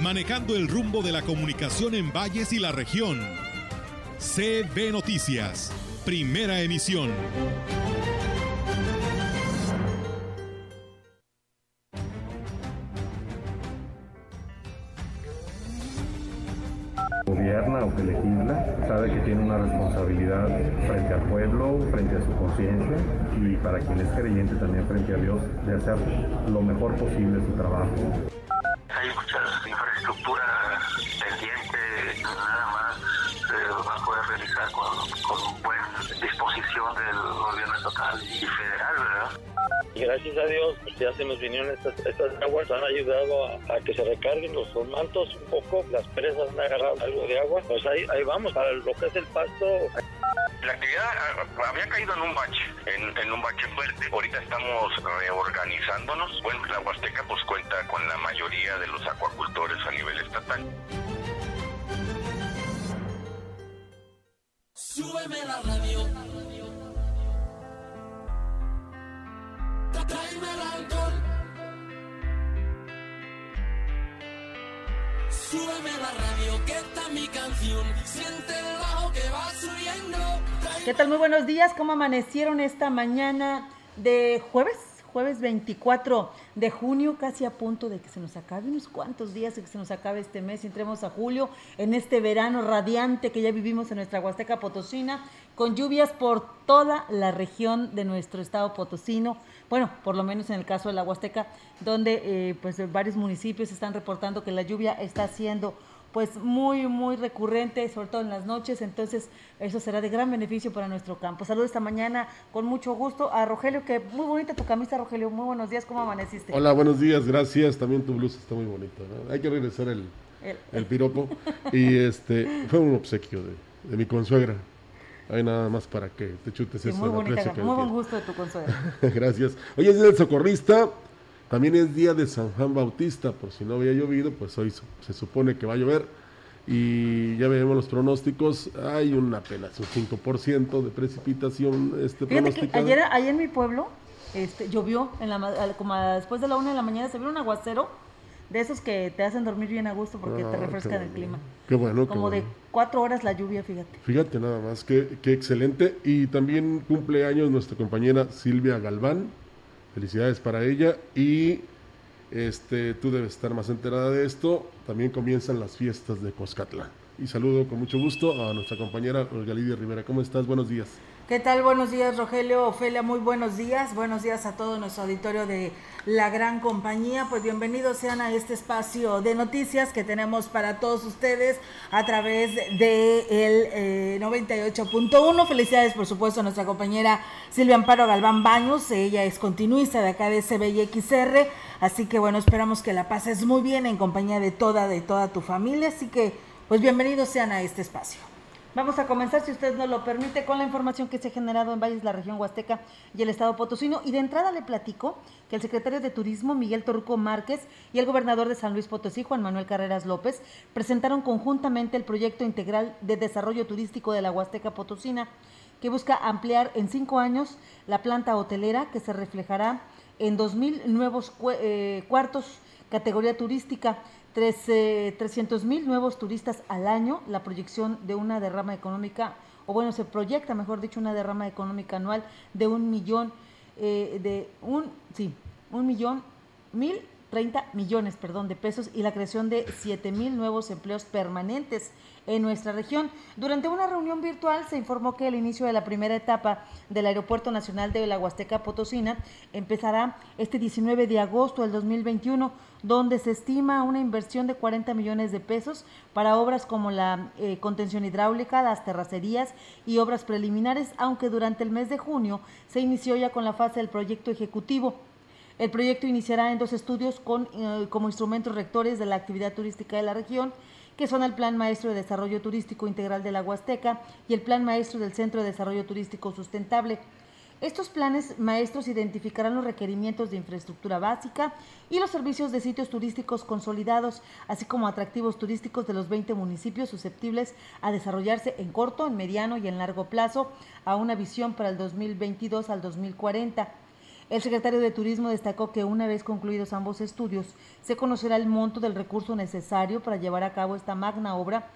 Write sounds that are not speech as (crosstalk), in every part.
manejando el rumbo de la comunicación en valles y la región. CB Noticias, primera emisión. gobierna o que legisla sabe que tiene una responsabilidad frente al pueblo, frente a su conciencia y para quien es creyente también frente a Dios de hacer lo mejor posible su trabajo. Ya se nos vinieron estas, estas aguas, han ayudado a, a, que se recarguen los mantos un poco, las presas han agarrado algo de agua, pues ahí, ahí vamos, para lo que es el pasto. La actividad ah, había caído en un bache, en, en, un bache fuerte. Ahorita estamos reorganizándonos. Bueno, la Huasteca pues cuenta con la mayoría de los acuacultores a nivel estatal. Súbeme la radio. Tráeme el alcohol. ¿Qué tal? Muy buenos días. ¿Cómo amanecieron esta mañana de jueves? Jueves 24 de junio, casi a punto de que se nos acabe, unos cuantos días de que se nos acabe este mes y entremos a julio, en este verano radiante que ya vivimos en nuestra Huasteca Potosina, con lluvias por toda la región de nuestro estado potosino, bueno, por lo menos en el caso de la Huasteca, donde eh, pues varios municipios están reportando que la lluvia está siendo pues muy, muy recurrente, sobre todo en las noches, entonces eso será de gran beneficio para nuestro campo. Saludos esta mañana con mucho gusto a Rogelio, que muy bonita tu camisa, Rogelio, muy buenos días, ¿cómo amaneciste? Hola, buenos días, gracias, también tu blusa está muy bonita, ¿no? hay que regresar el, el, el piropo, y este, fue un obsequio de, de mi consuegra. Hay nada más para que te chutes sí, eso. Muy bonita, muy buen gusto de tu consuegra. (laughs) Gracias. Hoy es día del socorrista, también es día de San Juan Bautista, por si no había llovido, pues hoy se supone que va a llover. Y ya vemos los pronósticos, hay un apenas un 5% de precipitación este Fíjate que ayer, ayer en mi pueblo este, llovió, en la, como después de la una de la mañana se vio un aguacero de esos que te hacen dormir bien a gusto porque ah, te refrescan el clima. Qué bueno. Como qué de cuatro horas la lluvia, fíjate. Fíjate nada más, qué, qué excelente. Y también cumple años nuestra compañera Silvia Galván. Felicidades para ella. Y este, tú debes estar más enterada de esto. También comienzan las fiestas de Coscatla. Y saludo con mucho gusto a nuestra compañera Olga Lidia Rivera. ¿Cómo estás? Buenos días. ¿Qué tal? Buenos días, Rogelio, Ofelia, muy buenos días. Buenos días a todo nuestro auditorio de la gran compañía. Pues bienvenidos sean a este espacio de noticias que tenemos para todos ustedes a través de el eh, 98.1. Felicidades, por supuesto, a nuestra compañera Silvia Amparo Galván Baños. Ella es continuista de acá de CBXR. Así que bueno, esperamos que la pases muy bien en compañía de toda, de toda tu familia. Así que, pues bienvenidos sean a este espacio. Vamos a comenzar, si usted nos lo permite, con la información que se ha generado en Valles, la región Huasteca y el estado potosino. Y de entrada le platico que el secretario de Turismo, Miguel Torruco Márquez, y el gobernador de San Luis Potosí, Juan Manuel Carreras López, presentaron conjuntamente el proyecto integral de desarrollo turístico de la Huasteca Potosina, que busca ampliar en cinco años la planta hotelera que se reflejará en 2.000 nuevos eh, cuartos categoría turística 300 mil nuevos turistas al año, la proyección de una derrama económica, o bueno, se proyecta, mejor dicho, una derrama económica anual de un millón, eh, de un, sí, un millón, mil 30 millones, perdón, de pesos y la creación de 7 mil nuevos empleos permanentes en nuestra región. Durante una reunión virtual se informó que el inicio de la primera etapa del Aeropuerto Nacional de la Huasteca Potosina empezará este 19 de agosto del 2021, donde se estima una inversión de 40 millones de pesos para obras como la eh, contención hidráulica, las terracerías y obras preliminares, aunque durante el mes de junio se inició ya con la fase del proyecto ejecutivo. El proyecto iniciará en dos estudios con, eh, como instrumentos rectores de la actividad turística de la región, que son el Plan Maestro de Desarrollo Turístico Integral de la Huasteca y el Plan Maestro del Centro de Desarrollo Turístico Sustentable. Estos planes maestros identificarán los requerimientos de infraestructura básica y los servicios de sitios turísticos consolidados, así como atractivos turísticos de los 20 municipios susceptibles a desarrollarse en corto, en mediano y en largo plazo a una visión para el 2022 al 2040. El secretario de Turismo destacó que una vez concluidos ambos estudios, se conocerá el monto del recurso necesario para llevar a cabo esta magna obra,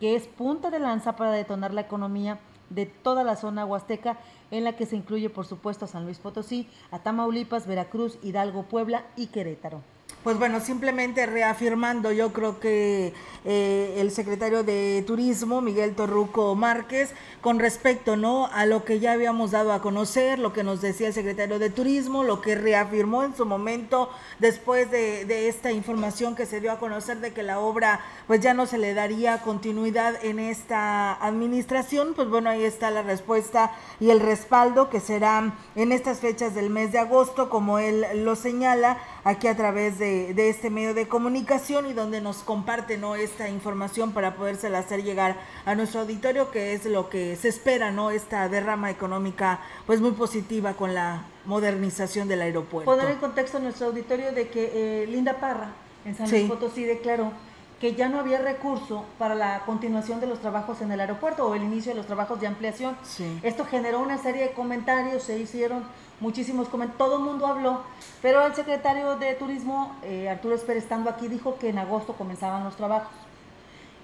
que es punta de lanza para detonar la economía de toda la zona huasteca, en la que se incluye por supuesto a San Luis Potosí, a Tamaulipas, Veracruz, Hidalgo, Puebla y Querétaro pues bueno, simplemente reafirmando, yo creo que eh, el secretario de Turismo, Miguel Torruco Márquez, con respecto ¿no? a lo que ya habíamos dado a conocer, lo que nos decía el secretario de Turismo, lo que reafirmó en su momento después de, de esta información que se dio a conocer de que la obra pues ya no se le daría continuidad en esta administración, pues bueno, ahí está la respuesta y el respaldo que será en estas fechas del mes de agosto, como él lo señala aquí a través de de, este medio de comunicación y donde nos comparte ¿no? esta información para podérsela hacer llegar a nuestro auditorio, que es lo que se espera, ¿no? Esta derrama económica pues muy positiva con la modernización del aeropuerto. Poner en contexto a nuestro auditorio de que eh, Linda Parra en San Luis Potosí declaró que ya no había recurso para la continuación de los trabajos en el aeropuerto o el inicio de los trabajos de ampliación. Esto generó una serie de comentarios, se hicieron muchísimos comentarios, todo el mundo habló, pero el secretario de Turismo, eh, Arturo Esper, estando aquí, dijo que en agosto comenzaban los trabajos.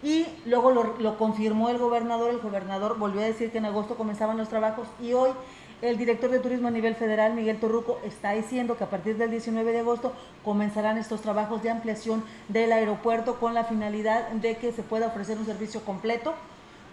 Y luego lo, lo, confirmó el gobernador, el gobernador volvió a decir que en agosto comenzaban los trabajos y hoy el director de turismo a nivel federal, Miguel Torruco, está diciendo que a partir del 19 de agosto comenzarán estos trabajos de ampliación del aeropuerto con la finalidad de que se pueda ofrecer un servicio completo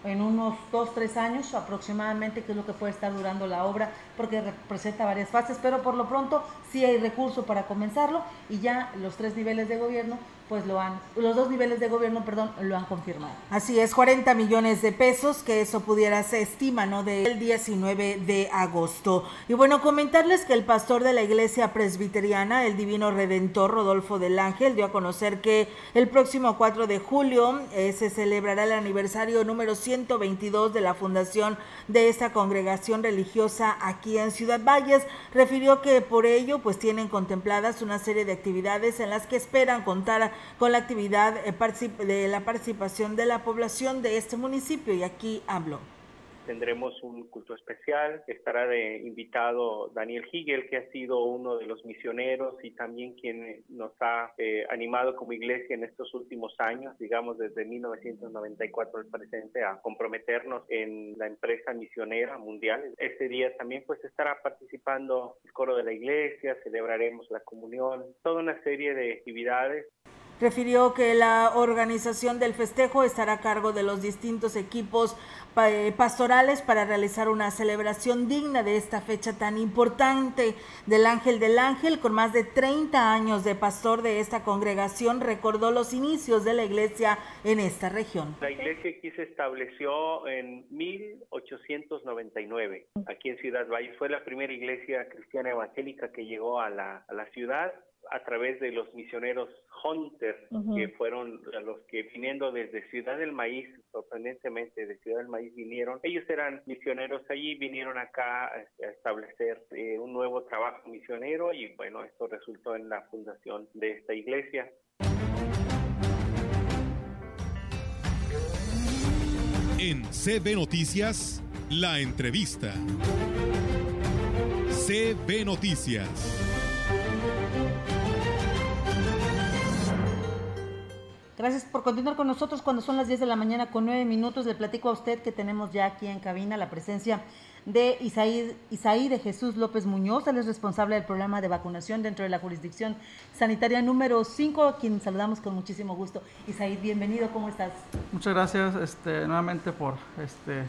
en unos dos, tres años aproximadamente, que es lo que puede estar durando la obra, porque representa varias fases, pero por lo pronto sí hay recurso para comenzarlo y ya los tres niveles de gobierno pues lo han, los dos niveles de gobierno, perdón, lo han confirmado. Así es, 40 millones de pesos, que eso pudiera, se estima, ¿no? Del 19 de agosto. Y bueno, comentarles que el pastor de la iglesia presbiteriana, el Divino Redentor, Rodolfo del Ángel, dio a conocer que el próximo 4 de julio eh, se celebrará el aniversario número 122 de la fundación de esta congregación religiosa aquí en Ciudad Valles. Refirió que por ello, pues tienen contempladas una serie de actividades en las que esperan contar con la actividad eh, de la participación de la población de este municipio y aquí hablo tendremos un culto especial. Estará de invitado Daniel Higel, que ha sido uno de los misioneros y también quien nos ha eh, animado como iglesia en estos últimos años, digamos desde 1994 al presente, a comprometernos en la empresa misionera mundial. Este día también pues estará participando el coro de la iglesia, celebraremos la comunión, toda una serie de actividades refirió que la organización del festejo estará a cargo de los distintos equipos eh, pastorales para realizar una celebración digna de esta fecha tan importante del Ángel del Ángel. Con más de 30 años de pastor de esta congregación, recordó los inicios de la iglesia en esta región. La iglesia aquí se estableció en 1899, aquí en Ciudad Valle. Fue la primera iglesia cristiana evangélica que llegó a la, a la ciudad a través de los misioneros Hunter, que fueron los que viniendo desde Ciudad del Maíz, sorprendentemente de Ciudad del Maíz vinieron, ellos eran misioneros allí, vinieron acá a establecer eh, un nuevo trabajo misionero y bueno, esto resultó en la fundación de esta iglesia. En CB Noticias, la entrevista. CB Noticias. Gracias por continuar con nosotros cuando son las 10 de la mañana con 9 minutos. Le platico a usted que tenemos ya aquí en cabina la presencia de Isaí, Isaí de Jesús López Muñoz. Él es responsable del programa de vacunación dentro de la jurisdicción sanitaria número 5, a quien saludamos con muchísimo gusto. Isaí, bienvenido, ¿cómo estás? Muchas gracias este, nuevamente por este,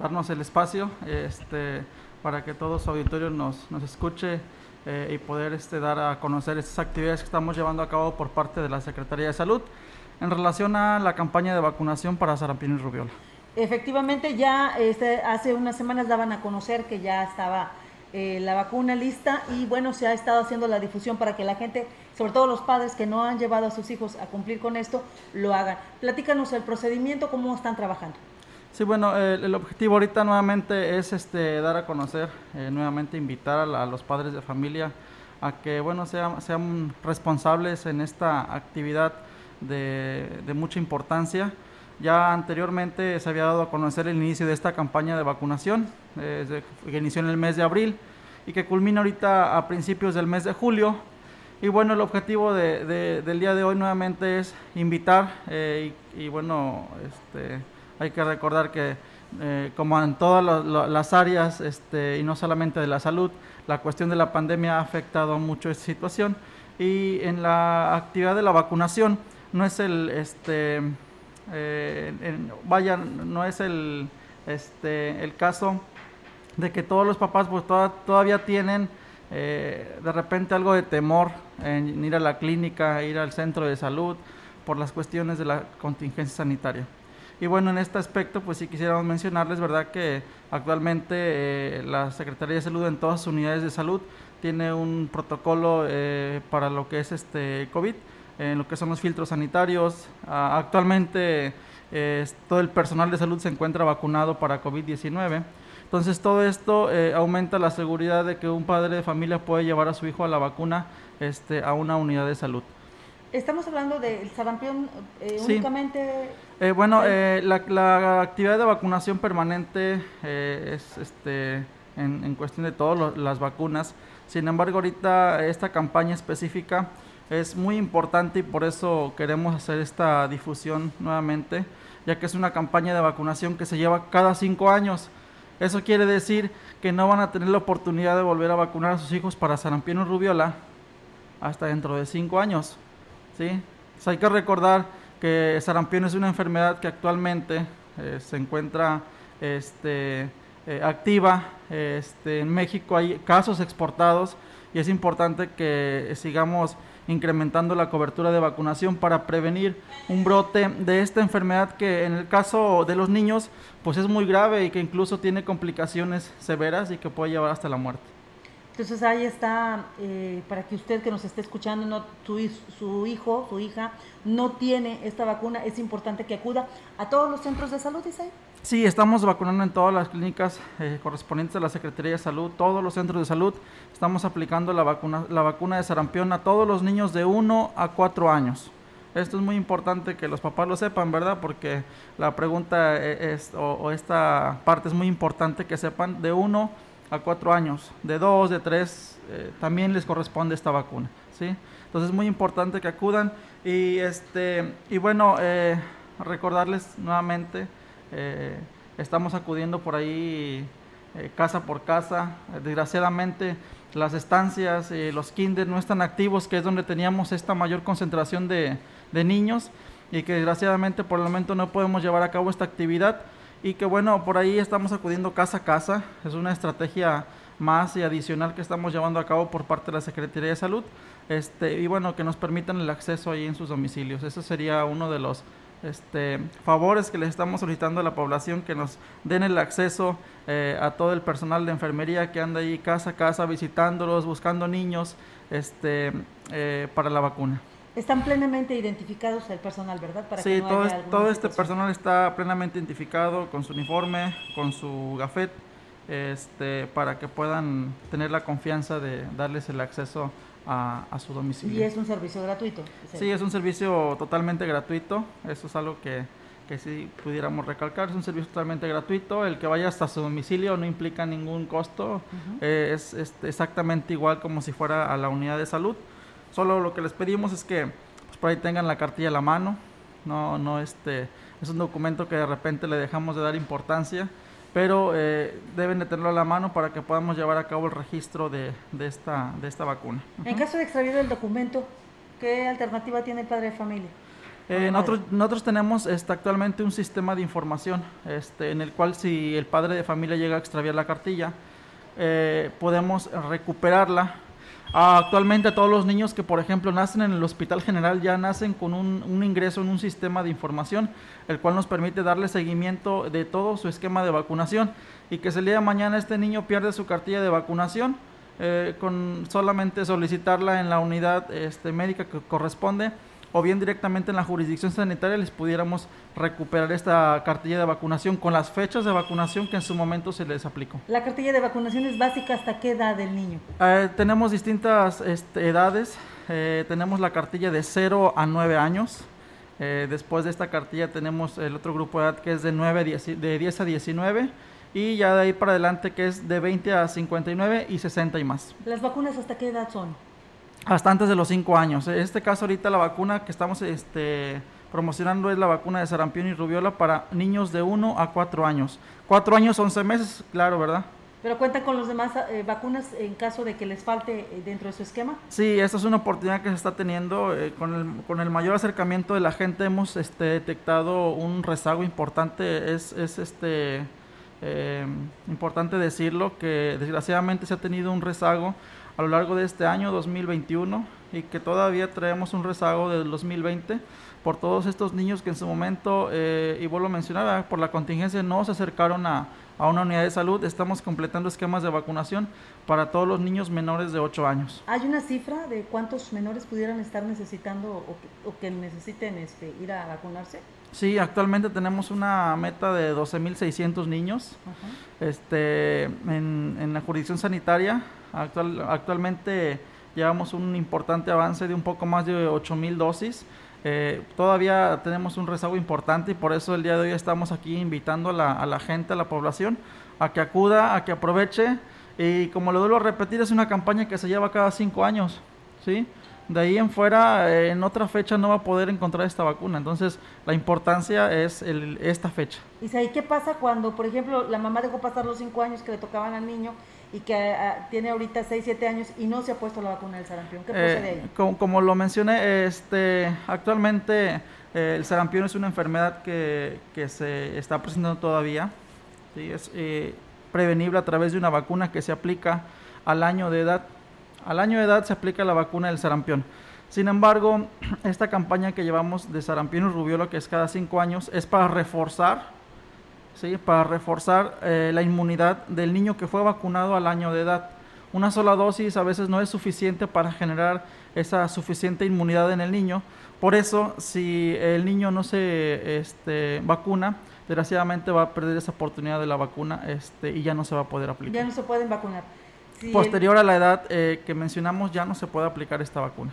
darnos el espacio este, para que todo su auditorio nos, escuche. Eh, y poder dar a conocer estas actividades que estamos llevando a cabo por parte de la Secretaría de Salud en relación a la campaña de vacunación para sarampión y rubiola. Efectivamente, ya este, hace unas semanas daban a conocer que ya estaba eh, la vacuna lista y bueno, se ha estado haciendo la difusión para que la gente, sobre todo los padres que no han llevado a sus hijos a cumplir con esto, lo hagan. Platícanos el procedimiento, cómo están trabajando. Sí, bueno, el objetivo ahorita nuevamente es este dar a conocer, eh, nuevamente invitar a, los padres de familia a que bueno sean, sean responsables en esta actividad de, mucha importancia. Ya anteriormente se había dado a conocer el inicio de esta campaña de vacunación, eh, que inició en el mes de abril y que culmina ahorita a principios del mes de julio. Y bueno, el objetivo de, del día de hoy nuevamente es invitar eh, y, bueno, este, hay que recordar que eh, como en todas las áreas este, y no solamente de la salud, la cuestión de la pandemia ha afectado mucho esta situación y en la actividad de la vacunación no es el este eh, vaya, no es el, este, el caso de que todos los papás pues todavía tienen eh, de repente algo de temor en ir a la clínica, ir al centro de salud por las cuestiones de la contingencia sanitaria. Y bueno, en este aspecto, pues sí quisiéramos mencionarles, ¿verdad?, que actualmente eh, la Secretaría de Salud en todas sus unidades de salud tiene un protocolo para lo que es este COVID en lo que son los filtros sanitarios. Ah, actualmente todo el personal de salud se encuentra vacunado para COVID-19. Entonces todo esto eh, aumenta la seguridad de que un padre de familia puede llevar a su hijo a la vacuna este, a una unidad de salud. Estamos hablando del sarampión eh, únicamente. Eh, bueno, la, actividad de vacunación permanente es este, en, en, cuestión de todas las vacunas. Sin embargo, ahorita esta campaña específica es muy importante y por eso queremos hacer esta difusión nuevamente, ya que es una campaña de vacunación que se lleva cada cinco años. Eso quiere decir que no van a tener la oportunidad de volver a vacunar a sus hijos para sarampión y rubiola hasta dentro de cinco años. ¿sí? hay que recordar que sarampión es una enfermedad que actualmente eh, se encuentra este, eh, activa. Este, en México hay casos exportados y es importante que sigamos incrementando la cobertura de vacunación para prevenir un brote de esta enfermedad que en el caso de los niños pues es muy grave y que incluso tiene complicaciones severas y que puede llevar hasta la muerte. Entonces ahí está, eh, para que usted que nos esté escuchando, no, su, hijo, su hija, no tiene esta vacuna, es importante que acuda a todos los centros de salud, dice. Sí, estamos vacunando en todas las clínicas eh, correspondientes a la Secretaría de Salud, todos los centros de salud. Estamos aplicando la vacuna, la vacuna de sarampión a todos los niños de 1 a 4 años. Esto es muy importante que los papás lo sepan, ¿verdad? Porque la pregunta e, es, o, esta parte es muy importante que sepan de 1 a 4 años, de 2, de 3, eh, también les corresponde esta vacuna, ¿sí? Entonces es muy importante que acudan y, este, y bueno, eh, recordarles nuevamente eh, estamos acudiendo por ahí casa por casa. Desgraciadamente las estancias, y los kinder no están activos, que es donde teníamos esta mayor concentración de, niños y que desgraciadamente por el momento no podemos llevar a cabo esta actividad y que bueno, por ahí estamos acudiendo casa a casa. Es una estrategia más y adicional que estamos llevando a cabo por parte de la Secretaría de Salud. Este, y bueno, que nos permitan el acceso ahí en sus domicilios. Eso sería uno de los este, favores que les estamos solicitando a la población que nos den el acceso eh, a todo el personal de enfermería que anda ahí casa a casa visitándolos, buscando niños este, eh, para la vacuna. Están plenamente identificados el personal, ¿verdad? Para sí, todo, todo este personal está plenamente identificado con su uniforme, con su gafet, este, para que puedan tener la confianza de darles el acceso a, su domicilio. ¿Y es un servicio gratuito? Sí, es un servicio totalmente gratuito. Eso es algo que, que sí pudiéramos recalcar. Es un servicio totalmente gratuito. El que vaya hasta su domicilio no implica ningún costo. Eh, es, exactamente igual como si fuera a la unidad de salud. Solo lo que les pedimos es que pues, por ahí tengan la cartilla a la mano. No, no este, es un documento que de repente le dejamos de dar importancia pero eh, deben de tenerlo a la mano para que podamos llevar a cabo el registro de, de esta, de esta vacuna. En caso de extravío del documento, ¿qué alternativa tiene el padre de familia? Eh, nosotros, nosotros, tenemos este, actualmente un sistema de información este, en el cual si el padre de familia llega a extraviar la cartilla, eh, podemos recuperarla Actualmente todos los niños que, por ejemplo, nacen en el Hospital General ya nacen con un, ingreso en un sistema de información, el cual nos permite darle seguimiento de todo su esquema de vacunación. Y que se el día de mañana este niño pierde su cartilla de vacunación, eh, con solamente solicitarla en la unidad este, médica que corresponde o bien directamente en la jurisdicción sanitaria les pudiéramos recuperar esta cartilla de vacunación con las fechas de vacunación que en su momento se les aplicó. ¿La cartilla de vacunación es básica hasta qué edad del niño? Eh, tenemos distintas este, edades. Eh, tenemos la cartilla de 0 a 9 años. Eh, después de esta cartilla tenemos el otro grupo de edad que es de, 9 de 10 a 19 y ya de ahí para adelante que es de 20 a 59 y 60 y más. ¿Las vacunas hasta qué edad son? Hasta antes de los 5 años. En este caso ahorita la vacuna que estamos este, promocionando es la vacuna de sarampión y rubiola para niños de 1 a 4 años. 4 años, 11 meses, claro, ¿verdad? ¿Pero cuentan con los demás eh, vacunas en caso de que les falte eh, dentro de su esquema? Sí, esta es una oportunidad que se está teniendo. Eh, con, el, con el mayor acercamiento de la gente hemos este, detectado un rezago importante. Es, es este, importante decirlo que desgraciadamente se ha tenido un rezago a lo largo de este año 2021 y que todavía traemos un rezago del 2020 por todos estos niños que en su momento, eh, y vuelvo a mencionar, por la contingencia no se acercaron a, a, una unidad de salud. Estamos completando esquemas de vacunación para todos los niños menores de 8 años. ¿Hay una cifra de cuántos menores pudieran estar necesitando o que, necesiten este, ir a vacunarse? Sí, actualmente tenemos una meta de 12.600 niños este, en, en la jurisdicción sanitaria Actual, actualmente llevamos un importante avance de un poco más de 8.000 dosis. Eh, todavía tenemos un rezago importante y por eso el día de hoy estamos aquí invitando a la, a la gente, a la población, a que acuda, a que aproveche. Y como lo vuelvo a repetir, es una campaña que se lleva cada cinco años. ¿sí? De ahí en fuera, eh, en otra fecha no va a poder encontrar esta vacuna. Entonces, la importancia es el, esta fecha. ¿Y qué pasa cuando, por ejemplo, la mamá dejó pasar los cinco años que le tocaban al niño y que ah, tiene ahorita 6, 7 años y no se ha puesto la vacuna del sarampión. ¿Qué procede ahí? Como, lo mencioné, este, actualmente eh, el sarampión es una enfermedad que, que se está presentando todavía. ¿sí? Es eh, prevenible a través de una vacuna que se aplica al año de edad. Al año de edad se aplica la vacuna del sarampión. Sin embargo, (clears throat) esta campaña que llevamos de sarampión y rubiola, que es cada 5 años, es para reforzar ¿sí? para reforzar eh, la inmunidad del niño que fue vacunado al año de edad. Una sola dosis a veces no es suficiente para generar esa suficiente inmunidad en el niño. Por eso, si el niño no se este, vacuna, desgraciadamente va a perder esa oportunidad de la vacuna este, y ya no se va a poder aplicar. Ya no se pueden vacunar. Posterior a la edad eh, que mencionamos, ya no se puede aplicar esta vacuna.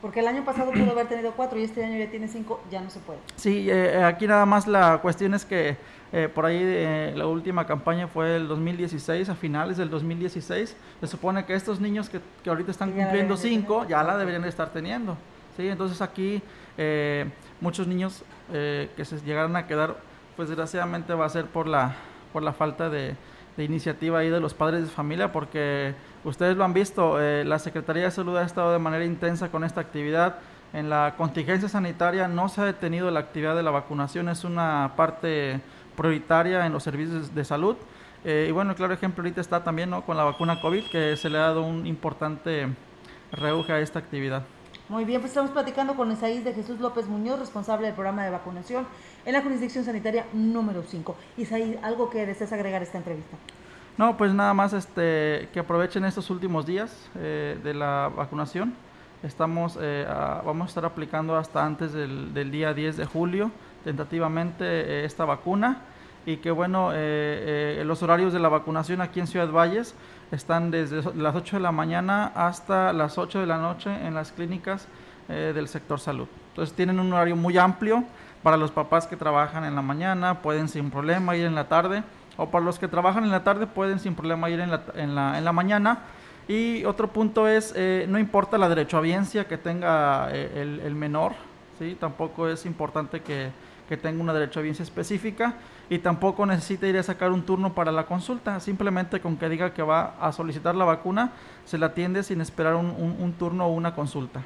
Porque el año pasado pudo haber tenido cuatro y este año ya tiene cinco, ya no se puede. Sí, eh, aquí nada más la cuestión es que eh, por ahí eh, la última campaña fue el 2016, a finales del 2016. Se supone que estos niños que, que ahorita están cumpliendo 5 ya la deberían de estar teniendo. ¿sí? Entonces aquí eh, muchos niños que se llegaron a quedar, pues desgraciadamente va a ser por la, por la falta de, de iniciativa ahí de los padres de familia, porque ustedes lo han visto, la Secretaría de Salud ha estado de manera intensa con esta actividad. En la contingencia sanitaria no se ha detenido la actividad de la vacunación, es una parte prioritaria en los servicios de salud. Eh, y bueno, claro ejemplo ahorita está también con la vacuna COVID, que se le ha dado un importante reuje a esta actividad. Muy bien, pues estamos platicando con Isaías de Jesús López Muñoz, responsable del programa de vacunación en la jurisdicción sanitaria número 5. Isaías, ¿algo que desees agregar a esta entrevista? No, pues nada más este, que aprovechen estos últimos días eh, de la vacunación. Estamos, eh, vamos a estar aplicando hasta antes del, día 10 de julio tentativamente eh, esta vacuna y que bueno, los horarios de la vacunación aquí en Ciudad Valles están desde las 8 de la mañana hasta las 8 de la noche en las clínicas del sector salud. Entonces tienen un horario muy amplio para los papás que trabajan en la mañana, pueden sin problema ir en la tarde, o para los que trabajan en la tarde pueden sin problema ir en la, en la, en la mañana. Y otro punto es, no importa la derechohabiencia que tenga el, el menor, ¿sí? tampoco es importante que que tenga una derecho audiencia específica y tampoco necesita ir a sacar un turno para la consulta. Simplemente con que diga que va a solicitar la vacuna, se la atiende sin esperar un, turno o una consulta.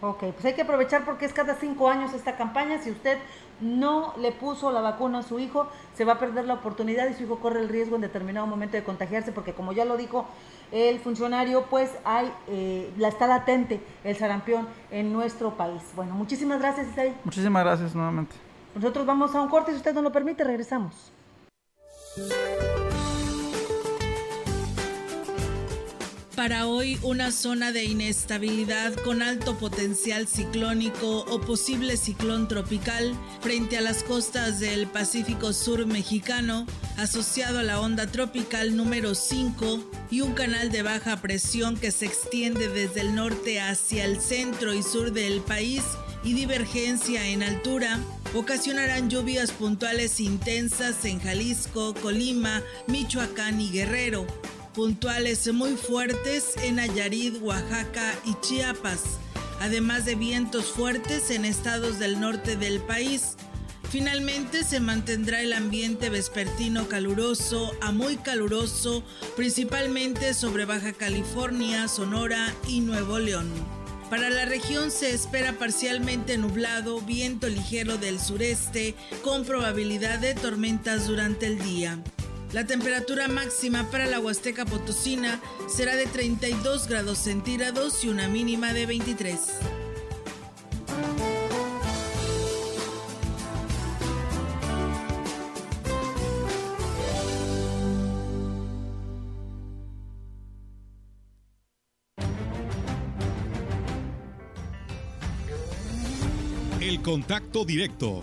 Ok, pues hay que aprovechar porque es cada cinco años esta campaña. Si usted no le puso la vacuna a su hijo, se va a perder la oportunidad y su hijo corre el riesgo en determinado momento de contagiarse, porque como ya lo dijo el funcionario, pues hay, eh, la está latente el sarampión en nuestro país. Bueno, muchísimas gracias, Isaí. Muchísimas gracias nuevamente. Nosotros vamos a un corte, si usted no lo permite, regresamos. Para hoy, una zona de inestabilidad con alto potencial ciclónico o posible ciclón tropical frente a las costas del Pacífico Sur mexicano, asociado a la onda tropical número 5 y un canal de baja presión que se extiende desde el norte hacia el centro y sur del país y divergencia en altura, ocasionarán lluvias puntuales intensas en Jalisco, Colima, Michoacán y Guerrero puntuales muy fuertes en Nayarit, Oaxaca y Chiapas, además de vientos fuertes en estados del norte del país. Finalmente se mantendrá el ambiente vespertino caluroso a muy caluroso, principalmente sobre Baja California, Sonora y Nuevo León. Para la región se espera parcialmente nublado, viento ligero del sureste, con probabilidad de tormentas durante el día. La temperatura máxima para la Huasteca Potosina será de 32 grados centígrados y una mínima de 23. El contacto directo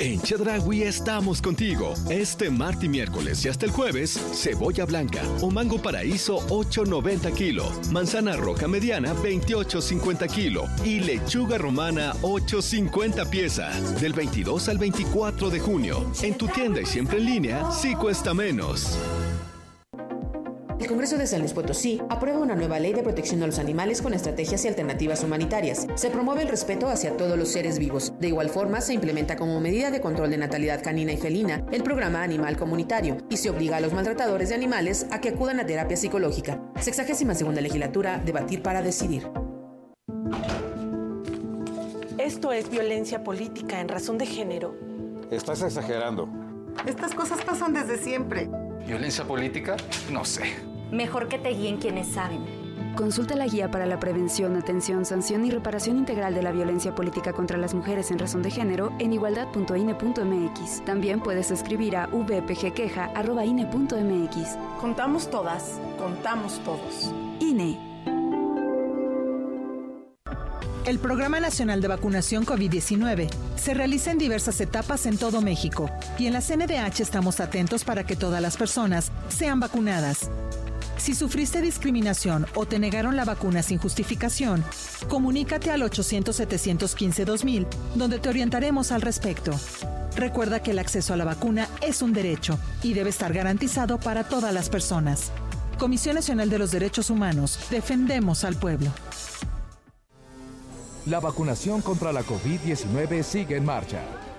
En Chedragui estamos contigo. Este martes y miércoles y hasta el jueves, cebolla blanca o mango paraíso 8.90 kilo, manzana roja mediana 28.50 kilo y lechuga romana 8.50 pieza. Del 22 al 24 de junio. En tu tienda y siempre en línea, sí cuesta menos. El Congreso de San Luis Potosí aprueba una nueva ley de protección a los animales con estrategias y alternativas humanitarias. Se promueve el respeto hacia todos los seres vivos. De igual forma, se implementa como medida de control de natalidad canina y felina el programa Animal Comunitario y se obliga a los maltratadores de animales a que acudan a terapia psicológica. Sexagésima segunda legislatura, debatir para decidir. Esto es violencia política en razón de género. Estás exagerando. Estas cosas pasan desde siempre. ¿Violencia política? No sé. Mejor que te guíen quienes saben. Consulta la guía para la prevención, atención, sanción y reparación integral de la violencia política contra las mujeres en razón de género en igualdad.ine.mx. También puedes escribir a vpgqueja.ine.mx. Contamos todas, contamos todos. INE. El Programa Nacional de Vacunación COVID-19 se realiza en diversas etapas en todo México y en la CNDH estamos atentos para que todas las personas sean vacunadas. Si sufriste discriminación o te negaron la vacuna sin justificación, comunícate al 800-715-2000, donde te orientaremos al respecto. Recuerda que el acceso a la vacuna es un derecho y debe estar garantizado para todas las personas. Comisión Nacional de los Derechos Humanos, defendemos al pueblo. La vacunación contra la COVID-19 sigue en marcha.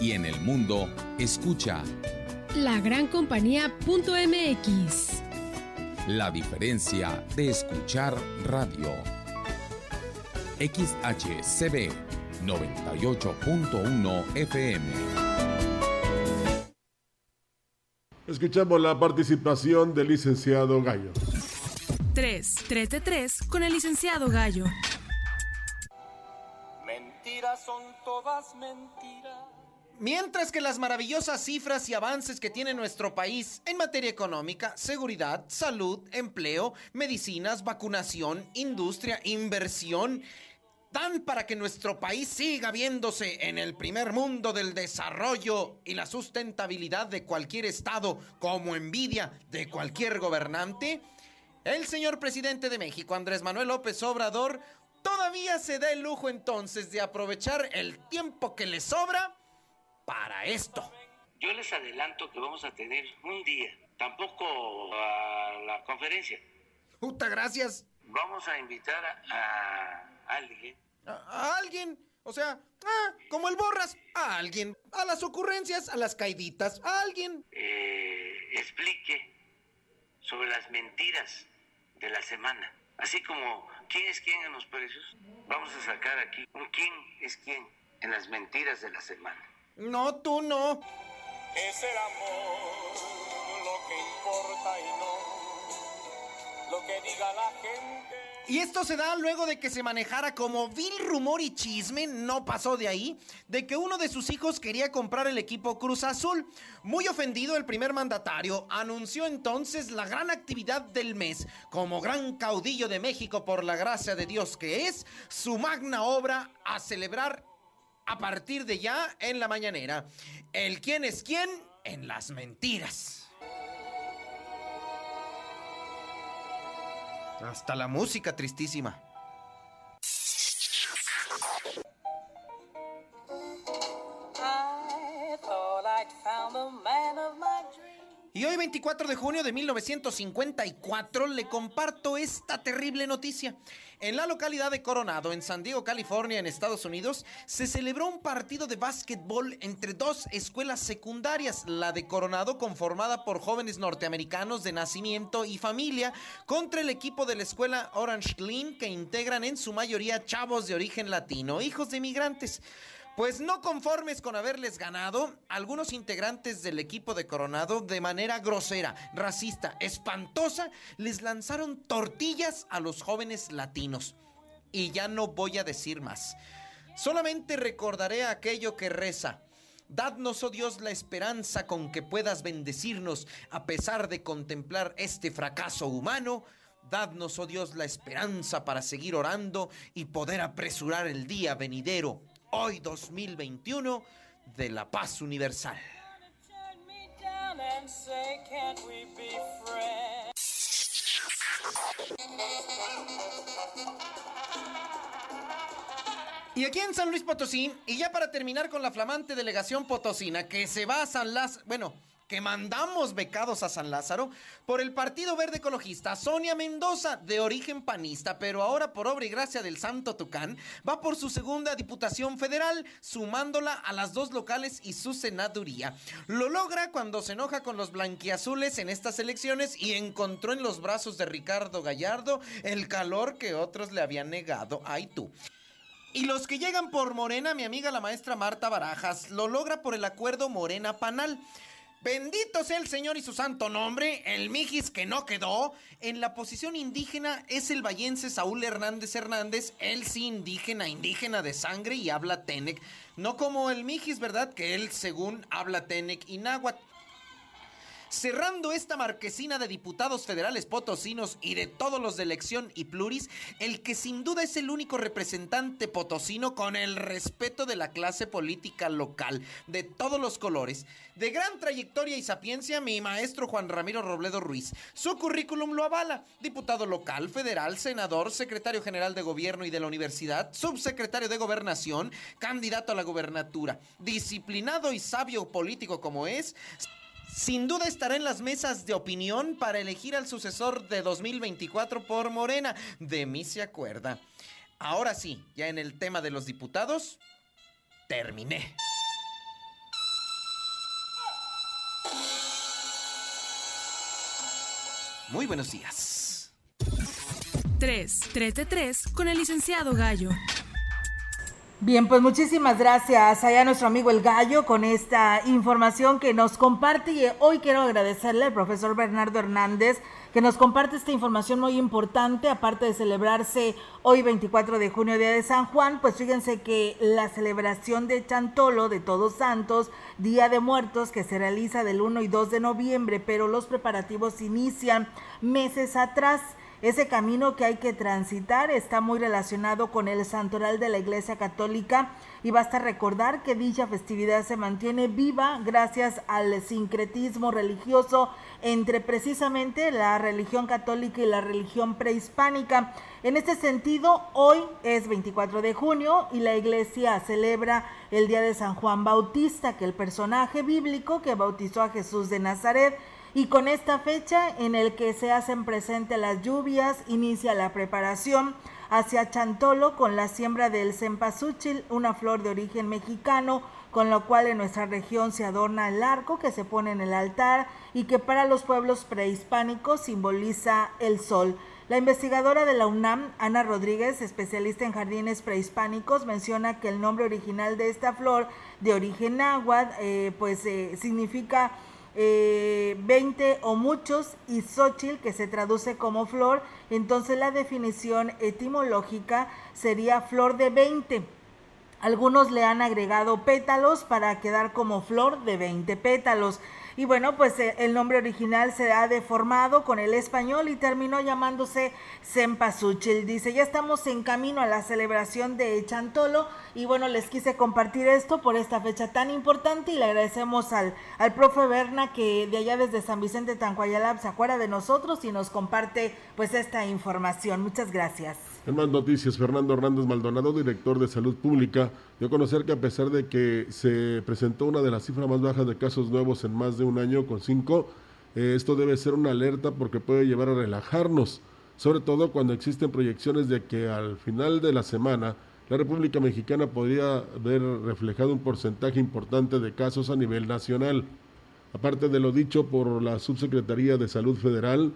Y en el mundo, escucha La Gran Compañía.mx. La diferencia de escuchar radio. XHCB 98.1 FM. Escuchamos la participación del licenciado Gallo. 3, 3 de 3 con el licenciado Gallo. Mentiras son todas mentiras. Mientras que las maravillosas cifras y avances que tiene nuestro país en materia económica, seguridad, salud, empleo, medicinas, vacunación, industria, inversión, dan para que nuestro país siga viéndose en el primer mundo del desarrollo y la sustentabilidad de cualquier estado como envidia de cualquier gobernante, el señor presidente de México, Andrés Manuel López Obrador, todavía se da el lujo entonces de aprovechar el tiempo que le sobra para esto. Yo les adelanto que vamos a tener un día, tampoco a la conferencia. Puta, gracias. Vamos a invitar a, alguien. A, alguien. O sea, ah, como el borras, a alguien. A las ocurrencias, a las caiditas, a alguien. Eh, explique sobre las mentiras de la semana. Así como quién es quién en los precios, vamos a sacar aquí un quién es quién en las mentiras de la semana. No, tú no. Es el amor lo que importa y no lo que diga la gente. Y esto se da luego de que se manejara como vil rumor y chisme, no pasó de ahí, de que uno de sus hijos quería comprar el equipo Cruz Azul. Muy ofendido, el primer mandatario anunció entonces la gran actividad del mes, como gran caudillo de México por la gracia de Dios que es, su magna obra a celebrar a partir de ya en la mañanera. El quién es quién en las mentiras. Hasta la música tristísima. Y hoy 24 de junio de 1954 le comparto esta terrible noticia. En la localidad de Coronado, en San Diego, California, en Estados Unidos, se celebró un partido de básquetbol entre dos escuelas secundarias, la de Coronado conformada por jóvenes norteamericanos de nacimiento y familia, contra el equipo de la escuela Orange Glen que integran en su mayoría chavos de origen latino, hijos de inmigrantes. Pues no conformes con haberles ganado, algunos integrantes del equipo de Coronado, de manera grosera, racista, espantosa, les lanzaron tortillas a los jóvenes latinos. Y ya no voy a decir más. Solamente recordaré aquello que reza. Dadnos, oh Dios, la esperanza con que puedas bendecirnos a pesar de contemplar este fracaso humano. Dadnos, oh Dios, la esperanza para seguir orando y poder apresurar el día venidero hoy 2021 de la paz universal. Y aquí en San Luis Potosí, y ya para terminar con la flamante delegación potosina que se va a San Las, bueno, que mandamos becados a San Lázaro por el Partido Verde Ecologista, Sonia Mendoza, de origen panista, pero ahora por obra y gracia del Santo Tucán, va por su segunda diputación federal, sumándola a las dos locales y su senaduría. Lo logra cuando se enoja con los blanquiazules en estas elecciones y encontró en los brazos de Ricardo Gallardo el calor que otros le habían negado. Ay tú. Y los que llegan por Morena, mi amiga la maestra Marta Barajas, lo logra por el acuerdo Morena-Panal. Bendito sea el Señor y su santo nombre, el Mijis que no quedó. En la posición indígena es el vallense Saúl Hernández Hernández, él sí indígena, indígena de sangre y habla Tenec. No como el Mijis, ¿verdad? Que él según habla Tenec y náhuatl. Cerrando esta marquesina de diputados federales potosinos y de todos los de elección y pluris, el que sin duda es el único representante potosino con el respeto de la clase política local, de todos los colores, de gran trayectoria y sapiencia, mi maestro Juan Ramiro Robledo Ruiz. Su currículum lo avala, diputado local, federal, senador, secretario general de gobierno y de la universidad, subsecretario de gobernación, candidato a la gobernatura, disciplinado y sabio político como es, sin duda estará en las mesas de opinión para elegir al sucesor de 2024 por Morena. De mí se acuerda. Ahora sí, ya en el tema de los diputados, terminé. Muy buenos días. 3, 3 de 3 con el licenciado Gallo. Bien, pues muchísimas gracias. Allá nuestro amigo el Gallo con esta información que nos comparte. Y hoy quiero agradecerle al profesor Bernardo Hernández que nos comparte esta información muy importante, aparte de celebrarse hoy 24 de junio, Día de San Juan, pues fíjense que la celebración de Chantolo, de Todos Santos, Día de Muertos, que se realiza del 1 y 2 de noviembre, pero los preparativos inician meses atrás. Ese camino que hay que transitar está muy relacionado con el santoral de la Iglesia Católica y basta recordar que dicha festividad se mantiene viva gracias al sincretismo religioso entre precisamente la religión católica y la religión prehispánica. En este sentido, hoy es 24 de junio y la iglesia celebra el día de San Juan Bautista, que el personaje bíblico que bautizó a Jesús de Nazaret y con esta fecha en el que se hacen presentes las lluvias, inicia la preparación hacia Chantolo con la siembra del cempasúchil, una flor de origen mexicano, con lo cual en nuestra región se adorna el arco que se pone en el altar y que para los pueblos prehispánicos simboliza el sol. La investigadora de la UNAM, Ana Rodríguez, especialista en jardines prehispánicos, menciona que el nombre original de esta flor, de origen náhuatl, eh, pues eh, significa eh, 20 o muchos y Xochitl, que se traduce como flor, entonces la definición etimológica sería flor de 20. Algunos le han agregado pétalos para quedar como flor de 20 pétalos. Y bueno, pues eh, el nombre original se ha deformado con el español y terminó llamándose Cempasúchil. Dice, ya estamos en camino a la celebración de Chantolo y bueno, les quise compartir esto por esta fecha tan importante y le agradecemos al, al profe Berna que de allá desde San Vicente Tancuayalab se acuerda de nosotros y nos comparte pues esta información. Muchas gracias. En más noticias, Fernando Hernández Maldonado, director de Salud Pública, dio a conocer que a pesar de que se presentó una de las cifras más bajas de casos nuevos en más de un año con cinco, eh, esto debe ser una alerta porque puede llevar a relajarnos, sobre todo cuando existen proyecciones de que al final de la semana la República Mexicana podría ver reflejado un porcentaje importante de casos a nivel nacional. Aparte de lo dicho por la Subsecretaría de Salud Federal,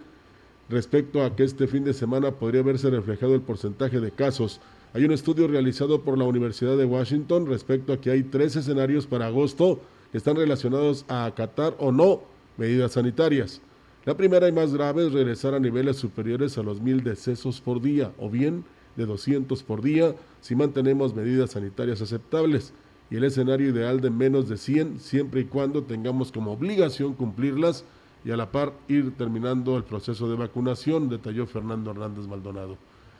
respecto a que este fin de semana podría verse reflejado el porcentaje de casos. Hay un estudio realizado por la Universidad de Washington respecto a que hay tres escenarios para agosto que están relacionados a acatar o no medidas sanitarias. La primera y más grave es regresar a niveles superiores a los mil decesos por día o bien de 200 por día si mantenemos medidas sanitarias aceptables y el escenario ideal de menos de 100 siempre y cuando tengamos como obligación cumplirlas y a la par ir terminando el proceso de vacunación, detalló Fernando Hernández Maldonado.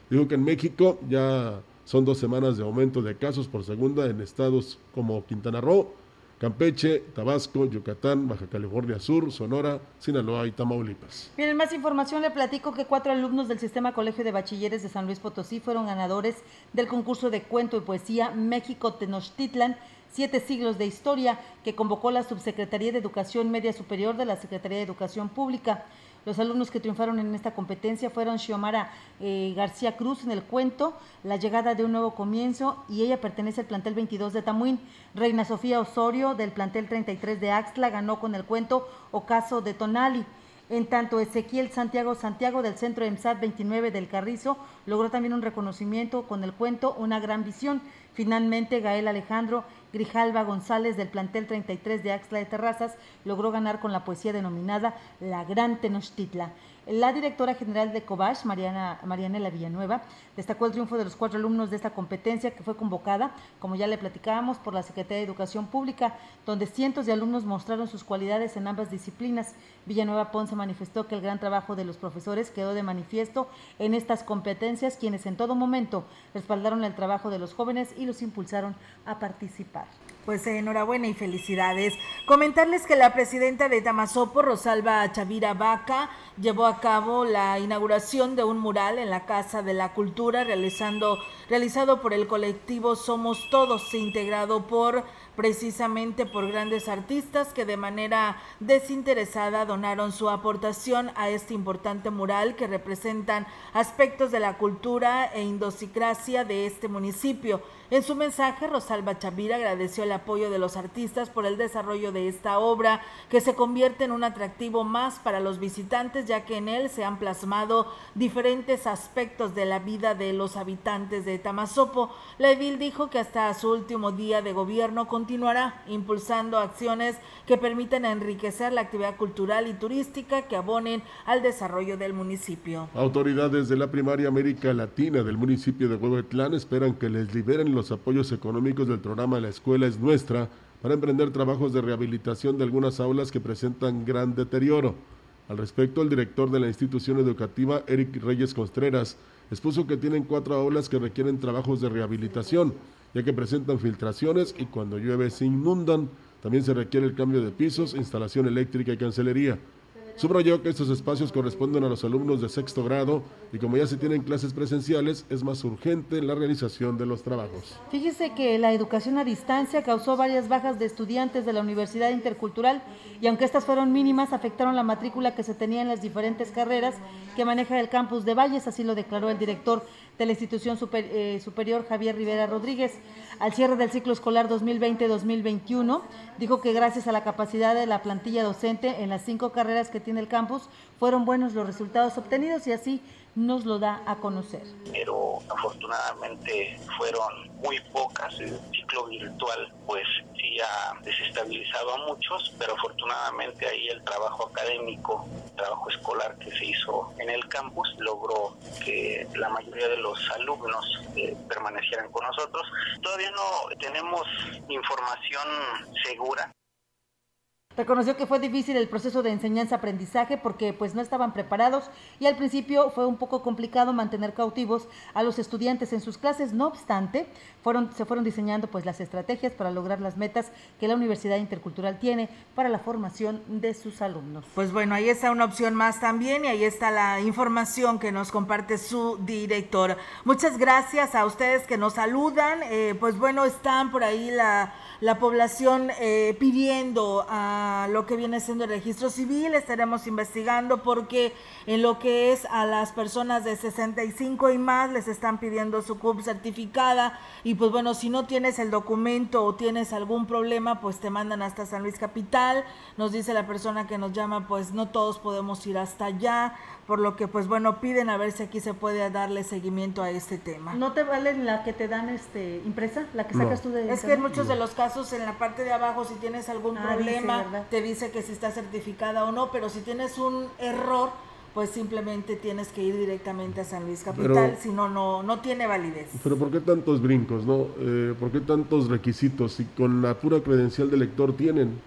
Dijo que en México ya son dos semanas de aumento de casos por segunda en estados como Quintana Roo, Campeche, Tabasco, Yucatán, Baja California Sur, Sonora, Sinaloa y Tamaulipas. Bien, más información le platico que cuatro alumnos del Sistema Colegio de Bachilleres de San Luis Potosí fueron ganadores del concurso de cuento y poesía México Tenochtitlan Siete siglos de historia que convocó la Subsecretaría de Educación Media Superior de la Secretaría de Educación Pública. Los alumnos que triunfaron en esta competencia fueron Xiomara eh, García Cruz en el cuento La llegada de un nuevo comienzo y ella pertenece al plantel 22 de Tamuín. Reina Sofía Osorio del plantel 33 de Axtla ganó con el cuento Ocaso de Tonali. En tanto, Ezequiel Santiago Santiago del Centro EMSAT 29 del Carrizo logró también un reconocimiento con el cuento Una gran visión. Finalmente, Gael Alejandro Grijalva González del plantel 33 de Axla de Terrazas logró ganar con la poesía denominada La Gran Tenochtitla. La directora general de Cobach, Mariana, Marianela Villanueva, destacó el triunfo de los cuatro alumnos de esta competencia que fue convocada, como ya le platicábamos, por la Secretaría de Educación Pública, donde cientos de alumnos mostraron sus cualidades en ambas disciplinas. Villanueva Ponce manifestó que el gran trabajo de los profesores quedó de manifiesto en estas competencias, quienes en todo momento respaldaron el trabajo de los jóvenes y los impulsaron a participar. Pues enhorabuena y felicidades. Comentarles que la presidenta de Tamazopo, Rosalba Chavira Vaca, llevó a cabo la inauguración de un mural en la Casa de la Cultura realizando, realizado por el colectivo Somos Todos, integrado por precisamente por grandes artistas que de manera desinteresada donaron su aportación a este importante mural que representan aspectos de la cultura e indosicracia de este municipio. En su mensaje, Rosalba Chavira agradeció el apoyo de los artistas por el desarrollo de esta obra, que se convierte en un atractivo más para los visitantes, ya que en él se han plasmado diferentes aspectos de la vida de los habitantes de Tamazopo. La edil dijo que hasta su último día de gobierno continuará impulsando acciones que permitan enriquecer la actividad cultural y turística que abonen al desarrollo del municipio. Autoridades de la primaria América Latina del municipio de Huehuetlán esperan que les liberen los apoyos económicos del programa La Escuela es Nuestra para emprender trabajos de rehabilitación de algunas aulas que presentan gran deterioro. Al respecto, el director de la institución educativa, Eric Reyes Contreras, expuso que tienen cuatro aulas que requieren trabajos de rehabilitación, ya que presentan filtraciones y cuando llueve se inundan. También se requiere el cambio de pisos, instalación eléctrica y cancelería. Subrayó que estos espacios corresponden a los alumnos de sexto grado y como ya se tienen clases presenciales, es más urgente la realización de los trabajos. Fíjese que la educación a distancia causó varias bajas de estudiantes de la Universidad Intercultural y aunque estas fueron mínimas, afectaron la matrícula que se tenía en las diferentes carreras que maneja el campus de Valles, así lo declaró el director de la institución eh, superior Javier Rivera Rodríguez. Al cierre del ciclo escolar 2020-2021, dijo que gracias a la capacidad de la plantilla docente en las cinco carreras que tiene el campus, fueron buenos los resultados obtenidos y así nos lo da a conocer. Pero afortunadamente fueron muy pocas. El ciclo virtual pues sí ha desestabilizado a muchos, pero afortunadamente ahí el trabajo académico, el trabajo escolar que se hizo en el campus logró que la mayoría de los alumnos eh, permanecieran con nosotros. Todavía no tenemos información segura Reconoció que fue difícil el proceso de enseñanza-aprendizaje porque pues no estaban preparados y al principio fue un poco complicado mantener cautivos a los estudiantes en sus clases. No obstante, fueron, se fueron diseñando pues las estrategias para lograr las metas que la Universidad Intercultural tiene para la formación de sus alumnos. Pues bueno, ahí está una opción más también y ahí está la información que nos comparte su director. Muchas gracias a ustedes que nos saludan. Eh, pues bueno, están por ahí la la población eh, pidiendo a lo que viene siendo el registro civil. Estaremos investigando porque en lo que es a las personas de 65 y más les están pidiendo su CUP certificada y pues bueno, si no tienes el documento o tienes algún problema, pues te mandan hasta San Luis Capital. Nos dice la persona que nos llama, pues no todos podemos ir hasta allá por lo que pues bueno piden a ver si aquí se puede darle seguimiento a este tema. ¿No te vale la que te dan este impresa, la que sacas tú de Es que en muchos de los casos en la parte de abajo si tienes algún ah, problema te dice que si está certificada o no, pero si tienes un error pues simplemente tienes que ir directamente a San Luis Capital, si no, no tiene validez. Pero ¿por qué tantos brincos, no? Eh, ¿Por qué tantos requisitos si con la pura credencial de lector tienen?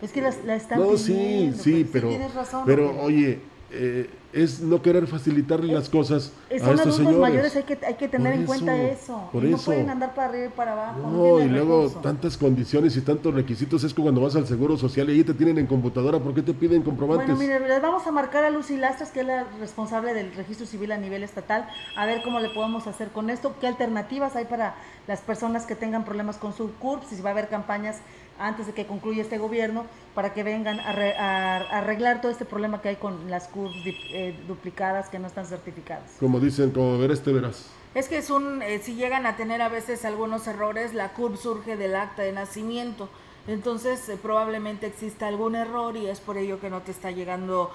Es que la, la están No, sí, sí, pues, pero, pero oye, eh, es no querer facilitarle las cosas a estos señores. mayores, hay que, hay que tener en cuenta eso. no pueden andar para arriba y para abajo. No, y luego tantas condiciones y tantos requisitos. Es que cuando vas al Seguro Social y ahí te tienen en computadora, ¿por qué te piden comprobantes? Bueno, mire, le vamos a marcar a Lucy Lastras, que es la responsable del registro civil a nivel estatal, a ver cómo le podemos hacer con esto, qué alternativas hay para las personas que tengan problemas con su CURP, si va a haber campañas antes de que concluya este gobierno para que vengan a, arreglar todo este problema que hay con las CURPS eh, duplicadas que no están certificadas. Como dicen, como ver este verás. Es que es un, eh, si llegan a tener a veces algunos errores, la CURP surge del acta de nacimiento. Entonces eh, probablemente exista algún error y es por ello que no te está llegando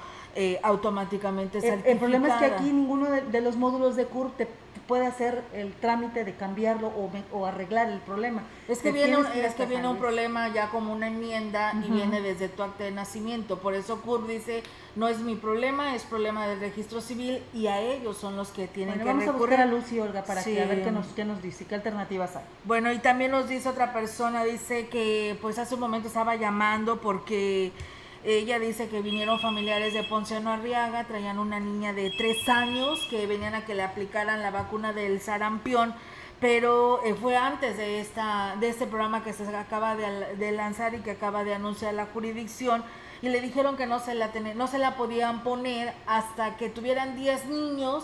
automáticamente certificada. El, problema es que aquí ninguno de, de los módulos de CURP te puede hacer el trámite de cambiarlo o, o arreglar el problema. Es que viene, un, es que viene un problema ya como una enmienda y viene desde tu acta de nacimiento. Por eso CURB dice, no es mi problema, es problema del registro civil y a ellos son los que tienen que vamos a buscar a Lucy, Olga, para que a ver qué nos, qué nos dice, qué alternativas hay. Bueno, y también nos dice otra persona, dice que pues hace un momento estaba llamando porque ella dice que vinieron familiares de Ponciano Arriaga, traían una niña de tres años que venían a que le aplicaran la vacuna del sarampión, pero eh, fue antes de, esta, de este programa que se acaba de, lanzar y que acaba de anunciar la jurisdicción y le dijeron que no se la, no se la podían poner hasta que tuvieran 10 niños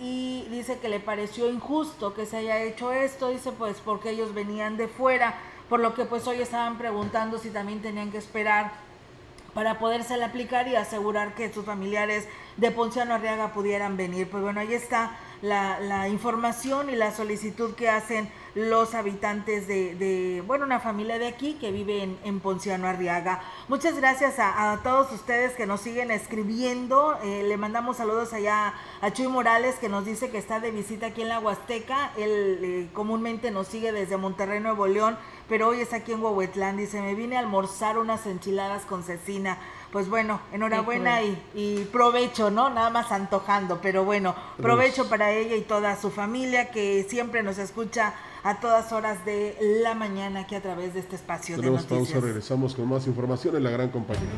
y dice que le pareció injusto que se haya hecho esto, dice pues porque ellos venían de fuera por lo que pues hoy estaban preguntando si también tenían que esperar para podérsela aplicar y asegurar que sus familiares de Ponciano Arriaga pudieran venir. Pues bueno, ahí está la, la información y la solicitud que hacen los habitantes de, bueno, una familia de aquí que vive en, en Ponciano Arriaga. Muchas gracias a, todos ustedes que nos siguen escribiendo. Eh, le mandamos saludos allá a Chuy Morales que nos dice que está de visita aquí en la Huasteca. Él eh, comúnmente nos sigue desde Monterrey, Nuevo León, pero hoy es aquí en Huehuetlán. Dice, me vine a almorzar unas enchiladas con cecina pues bueno, enhorabuena y, y, provecho, ¿no? Nada más antojando, pero bueno, provecho para ella y toda su familia que siempre nos escucha a todas horas de la mañana aquí a través de este espacio de noticias. pausa, regresamos con más información en la gran compañía.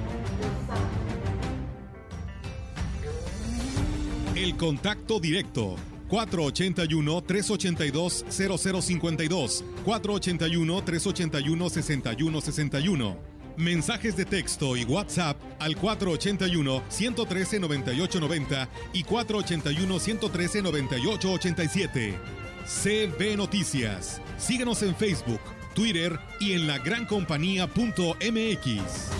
El contacto directo 481-382-0052, 481-381-6161. Mensajes de texto y WhatsApp al 481-113-9890 y 481-113-9887. CB Noticias. Síguenos en Facebook, Twitter y en lagrancompañía.mx.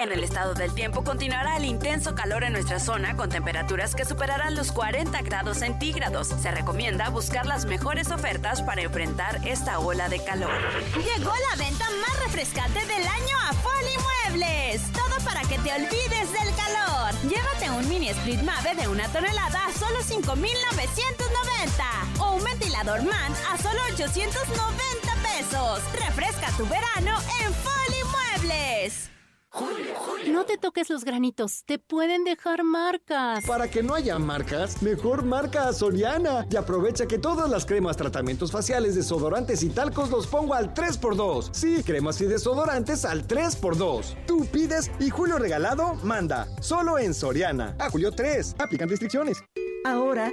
En el estado del tiempo continuará el intenso calor en nuestra zona con temperaturas que superarán los 40 grados centígrados. Se recomienda buscar las mejores ofertas para enfrentar esta ola de calor. Llegó la venta más refrescante del año a Foli Muebles. Para que te olvides del calor. Llévate un mini split Mave de una tonelada a solo 5,990 o un ventilador MAN a solo 890 pesos. Refresca tu verano en Foli Muebles. No te toques los granitos, te pueden dejar marcas. Para que no haya marcas, mejor marca a Soriana y aprovecha que todas las cremas, tratamientos faciales, desodorantes y talcos los pongo al 3x2. Sí, cremas y desodorantes al 3x2. Tú pides y Julio Regalado manda. Solo en Soriana. A Julio 3. Aplican restricciones. Ahora,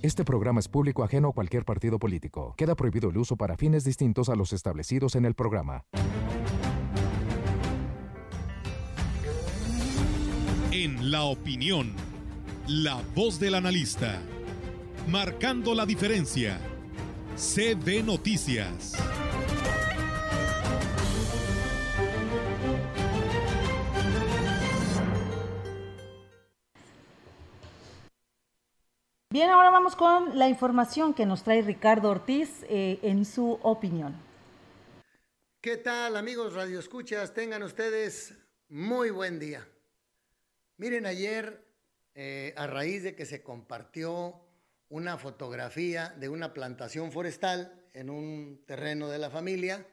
Este programa es público ajeno a cualquier partido político. Queda prohibido el uso para fines distintos a los establecidos en el programa. En la opinión, la voz del analista, marcando la diferencia. CB Noticias. Bien, ahora vamos con la información que nos trae Ricardo Ortiz eh, en su opinión. ¿Qué tal amigos Radio Escuchas? Tengan ustedes muy buen día. Miren, ayer, eh, a raíz de que se compartió una fotografía de una plantación forestal en un terreno de la familia,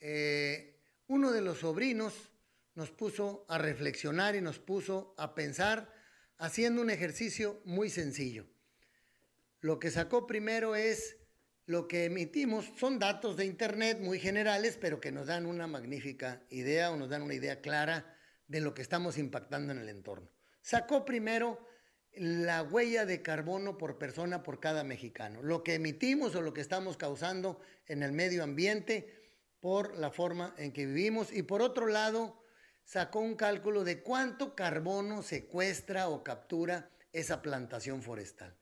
eh, uno de los sobrinos nos puso a reflexionar y nos puso a pensar haciendo un ejercicio muy sencillo. Lo que sacó primero es lo que emitimos, son datos de Internet muy generales, pero que nos dan una magnífica idea o nos dan una idea clara de lo que estamos impactando en el entorno. Sacó primero la huella de carbono por persona por cada mexicano, lo que emitimos o lo que estamos causando en el medio ambiente por la forma en que vivimos y por otro lado sacó un cálculo de cuánto carbono secuestra o captura esa plantación forestal.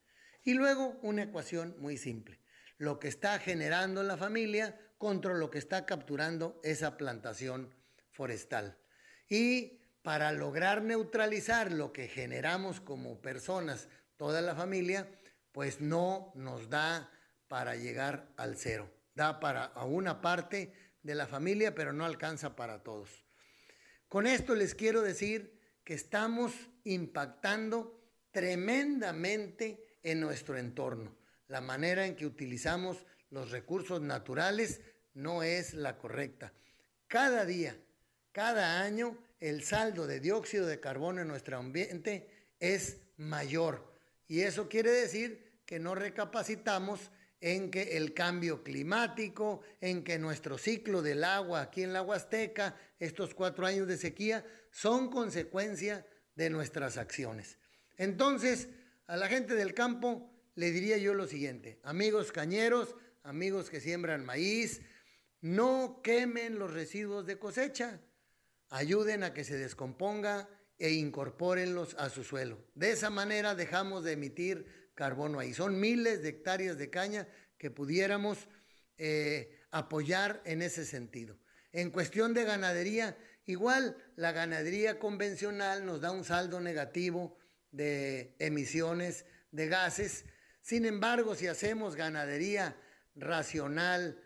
Y luego una ecuación muy simple, lo que está generando la familia contra lo que está capturando esa plantación forestal. Y para lograr neutralizar lo que generamos como personas, toda la familia, pues no nos da para llegar al cero. Da para a una parte de la familia, pero no alcanza para todos. Con esto les quiero decir que estamos impactando tremendamente en nuestro entorno. La manera en que utilizamos los recursos naturales no es la correcta. Cada día, cada año, el saldo de dióxido de carbono en nuestro ambiente es mayor. Y eso quiere decir que no recapacitamos en que el cambio climático, en que nuestro ciclo del agua aquí en la Huasteca, estos cuatro años de sequía, son consecuencia de nuestras acciones. Entonces, a la gente del campo le diría yo lo siguiente, amigos cañeros, amigos que siembran maíz, no quemen los residuos de cosecha, ayuden a que se descomponga e incorpórenlos a su suelo. De esa manera dejamos de emitir carbono ahí. Son miles de hectáreas de caña que pudiéramos eh, apoyar en ese sentido. En cuestión de ganadería, igual la ganadería convencional nos da un saldo negativo de emisiones de gases. Sin embargo, si hacemos ganadería racional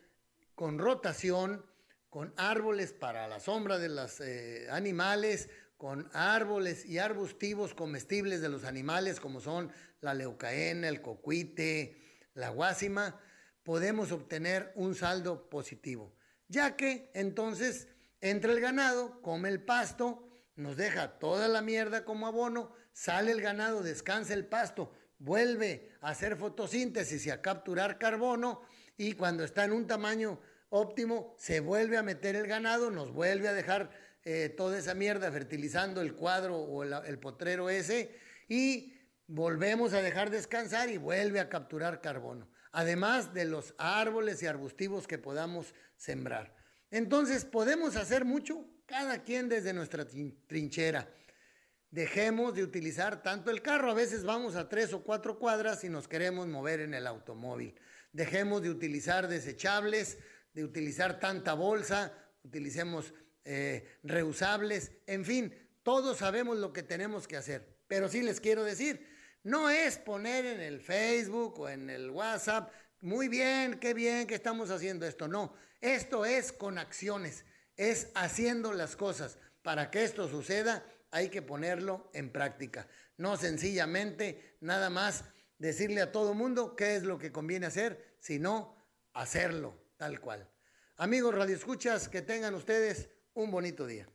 con rotación, con árboles para la sombra de los eh, animales, con árboles y arbustivos comestibles de los animales como son la leucaena, el cocuite, la guásima, podemos obtener un saldo positivo, ya que entonces entra el ganado, come el pasto, nos deja toda la mierda como abono, sale el ganado, descansa el pasto, vuelve a hacer fotosíntesis y a capturar carbono y cuando está en un tamaño óptimo se vuelve a meter el ganado, nos vuelve a dejar eh, toda esa mierda fertilizando el cuadro o el, potrero ese y volvemos a dejar descansar y vuelve a capturar carbono, además de los árboles y arbustivos que podamos sembrar. Entonces podemos hacer mucho, cada quien desde nuestra trinchera. Dejemos de utilizar tanto el carro, a veces vamos a tres o cuatro cuadras y nos queremos mover en el automóvil. Dejemos de utilizar desechables, de utilizar tanta bolsa, utilicemos eh, reusables, en fin, todos sabemos lo que tenemos que hacer. Pero sí les quiero decir, no es poner en el Facebook o en el WhatsApp, muy bien, qué bien que estamos haciendo esto. No, esto es con acciones, es haciendo las cosas. Para que esto suceda hay que ponerlo en práctica. No sencillamente nada más decirle a todo mundo qué es lo que conviene hacer, sino hacerlo tal cual. Amigos radioescuchas, que tengan ustedes un bonito día.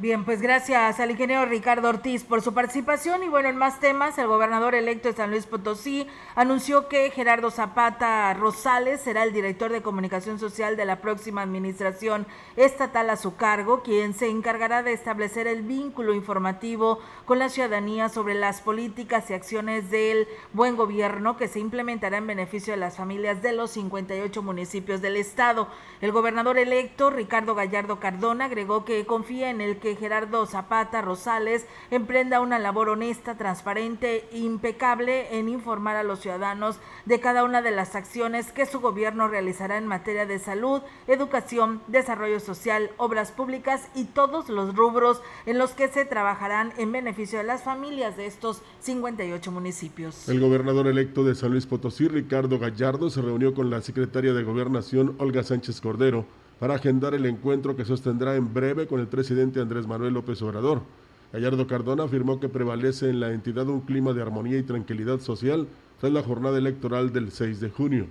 Bien, pues gracias al ingeniero Ricardo Ortiz por su participación y bueno, en más temas, el gobernador electo de San Luis Potosí anunció que Gerardo Zapata Rosales será el director de comunicación social de la próxima administración estatal a su cargo, quien se encargará de establecer el vínculo informativo con la ciudadanía sobre las políticas y acciones del buen gobierno que se implementará en beneficio de las familias de los 58 municipios del estado. El gobernador electo Ricardo Gallardo Cardona agregó que confía en el que Gerardo Zapata Rosales emprenda una labor honesta, transparente e impecable en informar a los ciudadanos de cada una de las acciones que su gobierno realizará en materia de salud, educación, desarrollo social, obras públicas y todos los rubros en los que se trabajarán en beneficio de las familias de estos 58 municipios. El gobernador electo de San Luis Potosí, Ricardo Gallardo, se reunió con la secretaria de Gobernación, Olga Sánchez Cordero, para agendar el encuentro que sostendrá en breve con el presidente Andrés Manuel López Obrador. Gallardo Cardona afirmó que prevalece en la entidad un clima de armonía y tranquilidad social tras la jornada electoral del 6 de junio.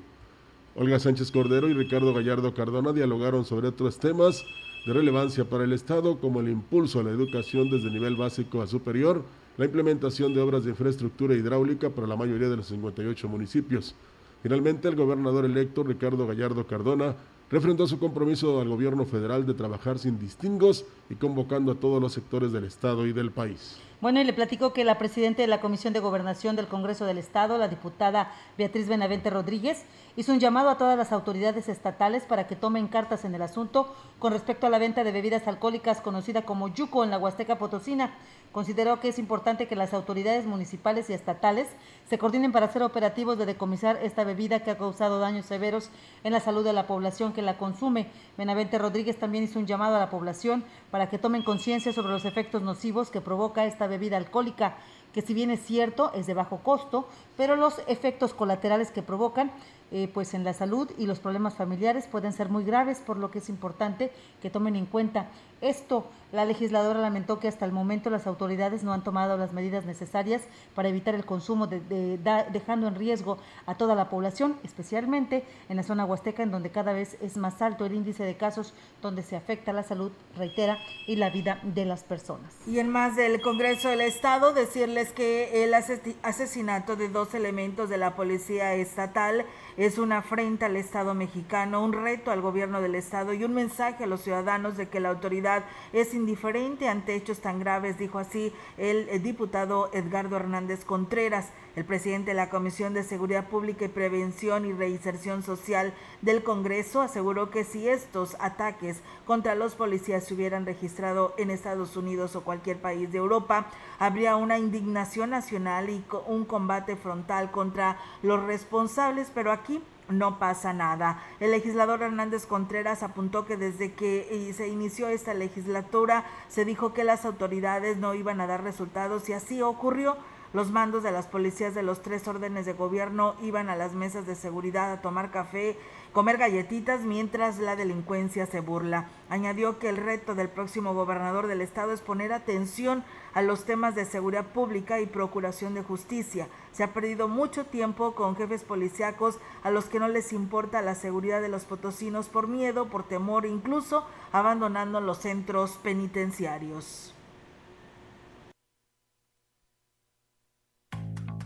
Olga Sánchez Cordero y Ricardo Gallardo Cardona dialogaron sobre otros temas de relevancia para el Estado, como el impulso a la educación desde nivel básico a superior, la implementación de obras de infraestructura hidráulica para la mayoría de los 58 municipios. Finalmente, el gobernador electo Ricardo Gallardo Cardona refrendó su compromiso al gobierno federal de trabajar sin distingos y convocando a todos los sectores del Estado y del país. Bueno, y le platico que la presidenta de la Comisión de Gobernación del Congreso del Estado, la diputada Beatriz Benavente Rodríguez, hizo un llamado a todas las autoridades estatales para que tomen cartas en el asunto con respecto a la venta de bebidas alcohólicas conocida como yuco en la Huasteca Potosina. Consideró que es importante que las autoridades municipales y estatales se coordinen para hacer operativos de decomisar esta bebida que ha causado daños severos en la salud de la población que la consume. Benavente Rodríguez también hizo un llamado a la población para que tomen conciencia sobre los efectos nocivos que provoca esta bebida alcohólica. que si bien es cierto, es de bajo costo, pero los efectos colaterales que provocan eh, pues en la salud y los problemas familiares pueden ser muy graves, por lo que es importante que tomen en cuenta esto. La legisladora lamentó que hasta el momento las autoridades no han tomado las medidas necesarias para evitar el consumo, de, dejando en riesgo a toda la población, especialmente en la zona huasteca, en donde cada vez es más alto el índice de casos donde se afecta la salud, reitera, y la vida de las personas. Y en más del Congreso del Estado, decirles que el asesinato de dos elementos de la Policía Estatal es una afrenta al Estado mexicano, un reto al gobierno del Estado y un mensaje a los ciudadanos de que la autoridad es indiferente ante hechos tan graves, dijo así el, diputado Edgardo Hernández Contreras. El presidente de la Comisión de Seguridad Pública y Prevención y Reinserción Social del Congreso aseguró que si estos ataques contra los policías se hubieran registrado en Estados Unidos o cualquier país de Europa, habría una indignación nacional y un combate frontal contra los responsables, pero aquí no pasa nada. El legislador Hernández Contreras apuntó que desde que eh, se inició esta legislatura se dijo que las autoridades no iban a dar resultados y así ocurrió. Los mandos de las policías de los tres órdenes de gobierno iban a las mesas de seguridad a tomar café comer galletitas mientras la delincuencia se burla. Añadió que el reto del próximo gobernador del estado es poner atención a los temas de seguridad pública y procuración de justicia. Se ha perdido mucho tiempo con jefes policíacos a los que no les importa la seguridad de los potosinos por miedo, por temor, incluso abandonando los centros penitenciarios.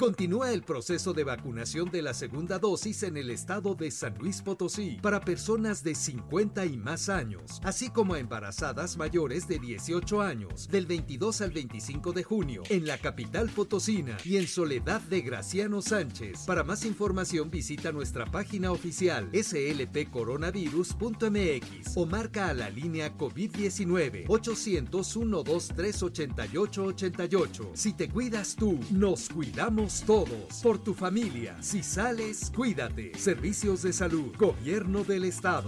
Continúa el proceso de vacunación de la segunda dosis en el estado de San Luis Potosí para personas de 50 y más años, así como embarazadas mayores de 18 años, del 22 al 25 de junio, en la capital potosina y en Soledad de Graciano Sánchez. Para más información visita nuestra página oficial slpcoronavirus.mx o marca a la línea COVID-19 801 23 8888. Si te cuidas tú, nos cuidamos todos, por tu familia. Si sales, cuídate. Servicios de salud, gobierno del estado.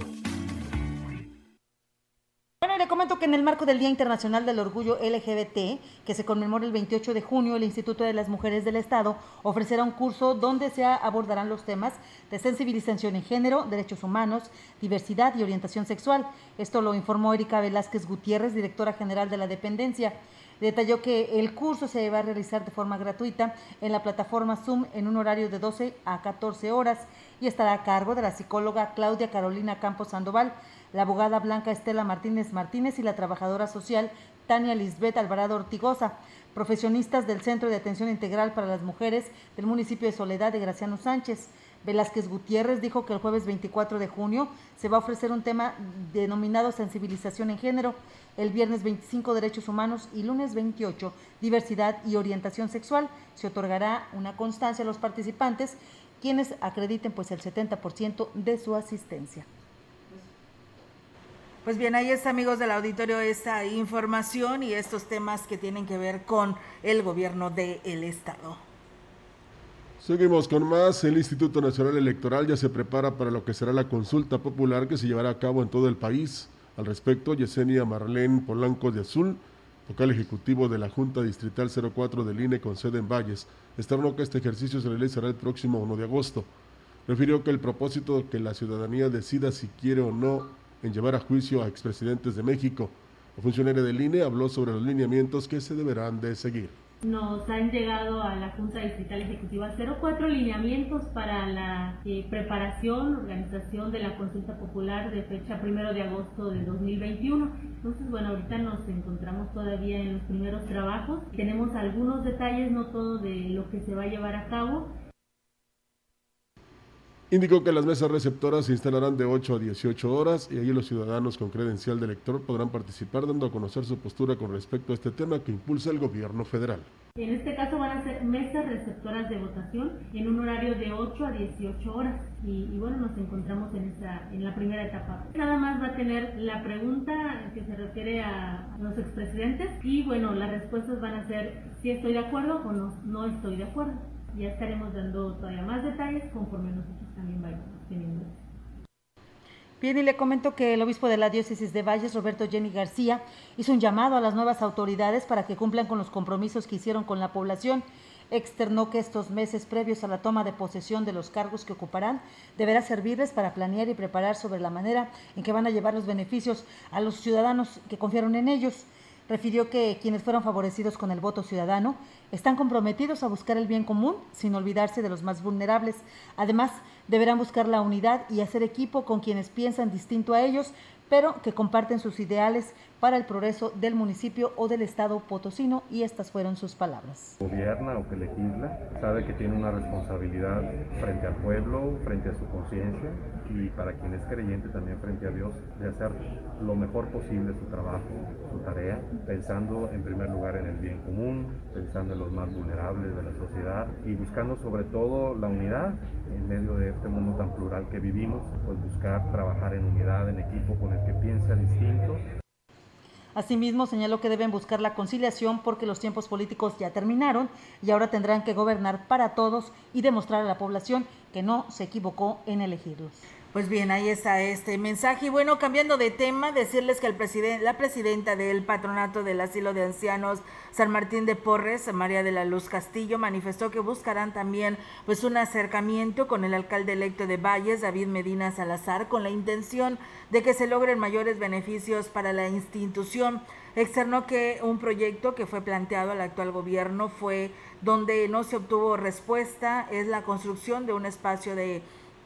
Bueno, le comento que en el marco del Día Internacional del Orgullo LGBT, que se conmemora el 28 de junio, el Instituto de las Mujeres del Estado ofrecerá un curso donde se abordarán los temas de sensibilización en género, derechos humanos, diversidad y orientación sexual. Esto lo informó Erika Velázquez Gutiérrez, directora general de la dependencia. Detalló que el curso se va a realizar de forma gratuita en la plataforma Zoom en un horario de 12 a 14 horas y estará a cargo de la psicóloga Claudia Carolina Campos Sandoval, la abogada Blanca Estela Martínez Martínez y la trabajadora social Tania Lisbeth Alvarado Ortigosa, profesionistas del Centro de Atención Integral para las Mujeres del municipio de Soledad de Graciano Sánchez. Velázquez Gutiérrez dijo que el jueves 24 de junio se va a ofrecer un tema denominado sensibilización en género, el viernes 25 derechos humanos y lunes 28 diversidad y orientación sexual. Se otorgará una constancia a los participantes quienes acrediten pues el 70% de su asistencia. Pues bien, ahí está, amigos del auditorio, esta información y estos temas que tienen que ver con el gobierno del Estado. Seguimos con más. El Instituto Nacional Electoral ya se prepara para lo que será la consulta popular que se llevará a cabo en todo el país. Al respecto, Yesenia Marlene Polanco de Azul, vocal ejecutivo de la Junta Distrital 04 del INE con sede en Valles, externó que este ejercicio se realizará el próximo 1 de agosto. Refirió que el propósito que la ciudadanía decida si quiere o no en llevar a juicio a expresidentes de México. El funcionario del INE habló sobre los lineamientos que se deberán de seguir nos han llegado a la Junta Distrital Ejecutiva 04 lineamientos para la eh, preparación, organización de la consulta popular de fecha primero de agosto de 2021. Entonces, bueno, ahorita nos encontramos todavía en los primeros trabajos. Tenemos algunos detalles, no todo de lo que se va a llevar a cabo Indicó que las mesas receptoras se instalarán de 8 a 18 horas y allí los ciudadanos con credencial de elector podrán participar dando a conocer su postura con respecto a este tema que impulsa el gobierno federal. En este caso van a ser mesas receptoras de votación en un horario de 8 a 18 horas y, bueno, nos encontramos en, esa, en la primera etapa. Nada más va a tener la pregunta que se refiere a los expresidentes y bueno, las respuestas van a ser si estoy de acuerdo o no, no estoy de acuerdo. Ya estaremos dando todavía más detalles conforme nosotros también vayamos teniendo. Bien, y le comento que el obispo de la diócesis de Valles, Roberto Jenny García, hizo un llamado a las nuevas autoridades para que cumplan con los compromisos que hicieron con la población. Externó que estos meses previos a la toma de posesión de los cargos que ocuparán deberá servirles para planear y preparar sobre la manera en que van a llevar los beneficios a los ciudadanos que confiaron en ellos refirió que quienes fueron favorecidos con el voto ciudadano están comprometidos a buscar el bien común sin olvidarse de los más vulnerables. Además, deberán buscar la unidad y hacer equipo con quienes piensan distinto a ellos, pero que comparten sus ideales para el progreso del municipio o del estado potosino y estas fueron sus palabras. Gobierna o que legisla, sabe que tiene una responsabilidad frente al pueblo, frente a su conciencia y para quien es creyente también frente a Dios de hacer lo mejor posible su trabajo, su tarea, pensando en primer lugar en el bien común, pensando en los más vulnerables de la sociedad y buscando sobre todo la unidad en medio de este mundo tan plural que vivimos, pues buscar trabajar en unidad, en equipo con el que piensa distinto Asimismo, señaló que deben buscar la conciliación porque los tiempos políticos ya terminaron y ahora tendrán que gobernar para todos y demostrar a la población que no se equivocó en elegirlos. Pues bien, ahí está este mensaje. Y bueno, cambiando de tema, decirles que el la presidenta del patronato del asilo de ancianos San Martín de Porres, María de la Luz Castillo, manifestó que buscarán también pues un acercamiento con el alcalde electo de Valles, David Medina Salazar, con la intención de que se logren mayores beneficios para la institución. Externó que un proyecto que fue planteado al actual gobierno fue donde no se obtuvo respuesta, es la construcción de un espacio de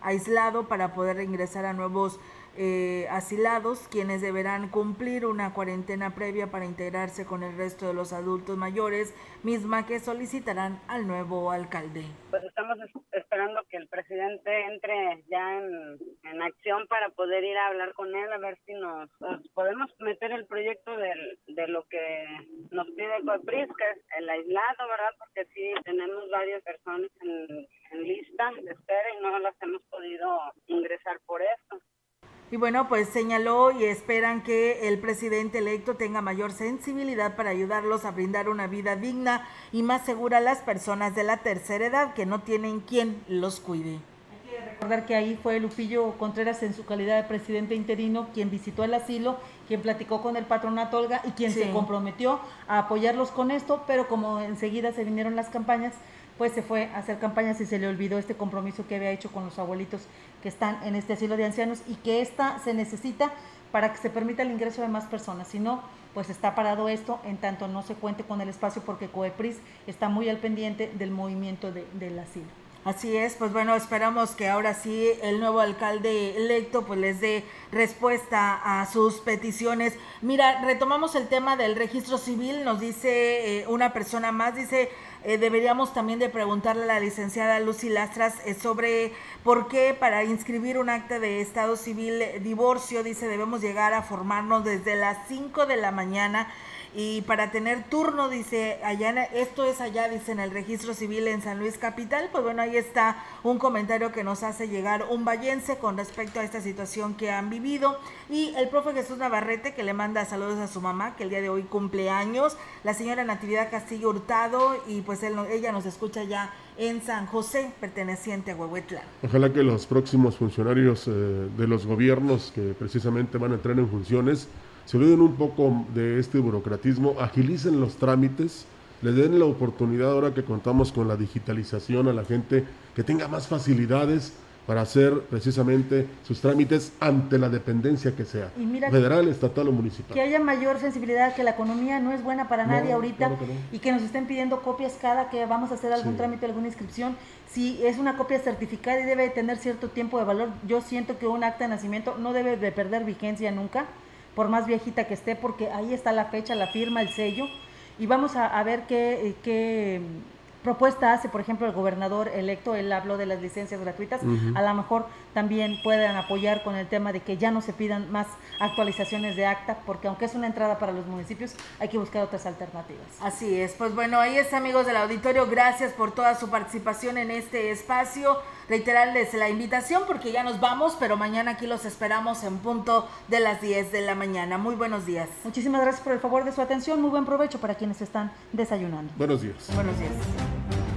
aislado para poder ingresar a nuevos eh, asilados, quienes deberán cumplir una cuarentena previa para integrarse con el resto de los adultos mayores, misma que solicitarán al nuevo alcalde. Pues estamos esperando que el presidente entre ya en, acción para poder ir a hablar con él, a ver si nos, podemos meter el proyecto de lo que nos pide Copris, que es el aislado, ¿verdad? Porque sí tenemos varias personas en, en lista de espera y no las hemos podido ingresar por esto. Y bueno, pues señaló y esperan que el presidente electo tenga mayor sensibilidad para ayudarlos a brindar una vida digna y más segura a las personas de la tercera edad que no tienen quien los cuide. Hay que recordar que ahí fue Lupillo Contreras en su calidad de presidente interino quien visitó el asilo, quien platicó con el patronato Olga y quien se comprometió a apoyarlos con esto, pero como enseguida se vinieron las campañas, pues se fue a hacer campañas y se le olvidó este compromiso que había hecho con los abuelitos que están en este asilo de ancianos y que esta se necesita para que se permita el ingreso de más personas. Si no, pues está parado esto en tanto no se cuente con el espacio porque COEPRIS está muy al pendiente del movimiento del asilo. Así es, pues bueno, esperamos que ahora sí el nuevo alcalde electo pues les dé respuesta a sus peticiones. Mira, retomamos el tema del registro civil, nos dice eh, una persona más, dice, eh, deberíamos también de preguntarle a la licenciada Lucy Lastras eh, sobre por qué para inscribir un acta de estado civil divorcio, dice, debemos llegar a formarnos desde las 5 de la mañana y para tener turno, dice, allá, esto es allá, dice, en el registro civil en San Luis Capital, pues bueno, ahí está un comentario que nos hace llegar un vallense con respecto a esta situación que han vivido. Y el profe Jesús Navarrete que le manda saludos a su mamá, que el día de hoy cumple años, la señora Natividad Castillo Hurtado y pues él, ella nos escucha ya en San José, perteneciente a Huehuetla. Ojalá que los próximos funcionarios eh, de los gobiernos que precisamente van a entrar en funciones se olviden un poco de este burocratismo, agilicen los trámites, le den la oportunidad ahora que contamos con la digitalización a la gente que tenga más facilidades para hacer precisamente sus trámites ante la dependencia que sea, federal, estatal o municipal. Que haya mayor sensibilidad, que la economía no es buena para nadie ahorita y que nos estén pidiendo copias cada que vamos a hacer algún trámite, alguna inscripción. Si es una copia certificada y debe tener cierto tiempo de valor, yo siento que un acta de nacimiento no debe de perder vigencia nunca por más viejita que esté, porque ahí está la fecha, la firma, el sello, y vamos a, ver qué, qué propuesta hace, por ejemplo, el gobernador electo, él habló de las licencias gratuitas, a lo mejor también puedan apoyar con el tema de que ya no se pidan más actualizaciones de acta, porque aunque es una entrada para los municipios, hay que buscar otras alternativas. Así es, pues bueno, ahí está amigos del auditorio, gracias por toda su participación en este espacio reiterarles la invitación porque ya nos vamos, pero mañana aquí los esperamos en punto de las 10 de la mañana. Muy buenos días. Muchísimas gracias por el favor de su atención. Muy buen provecho para quienes están desayunando. Buenos días. Buenos días.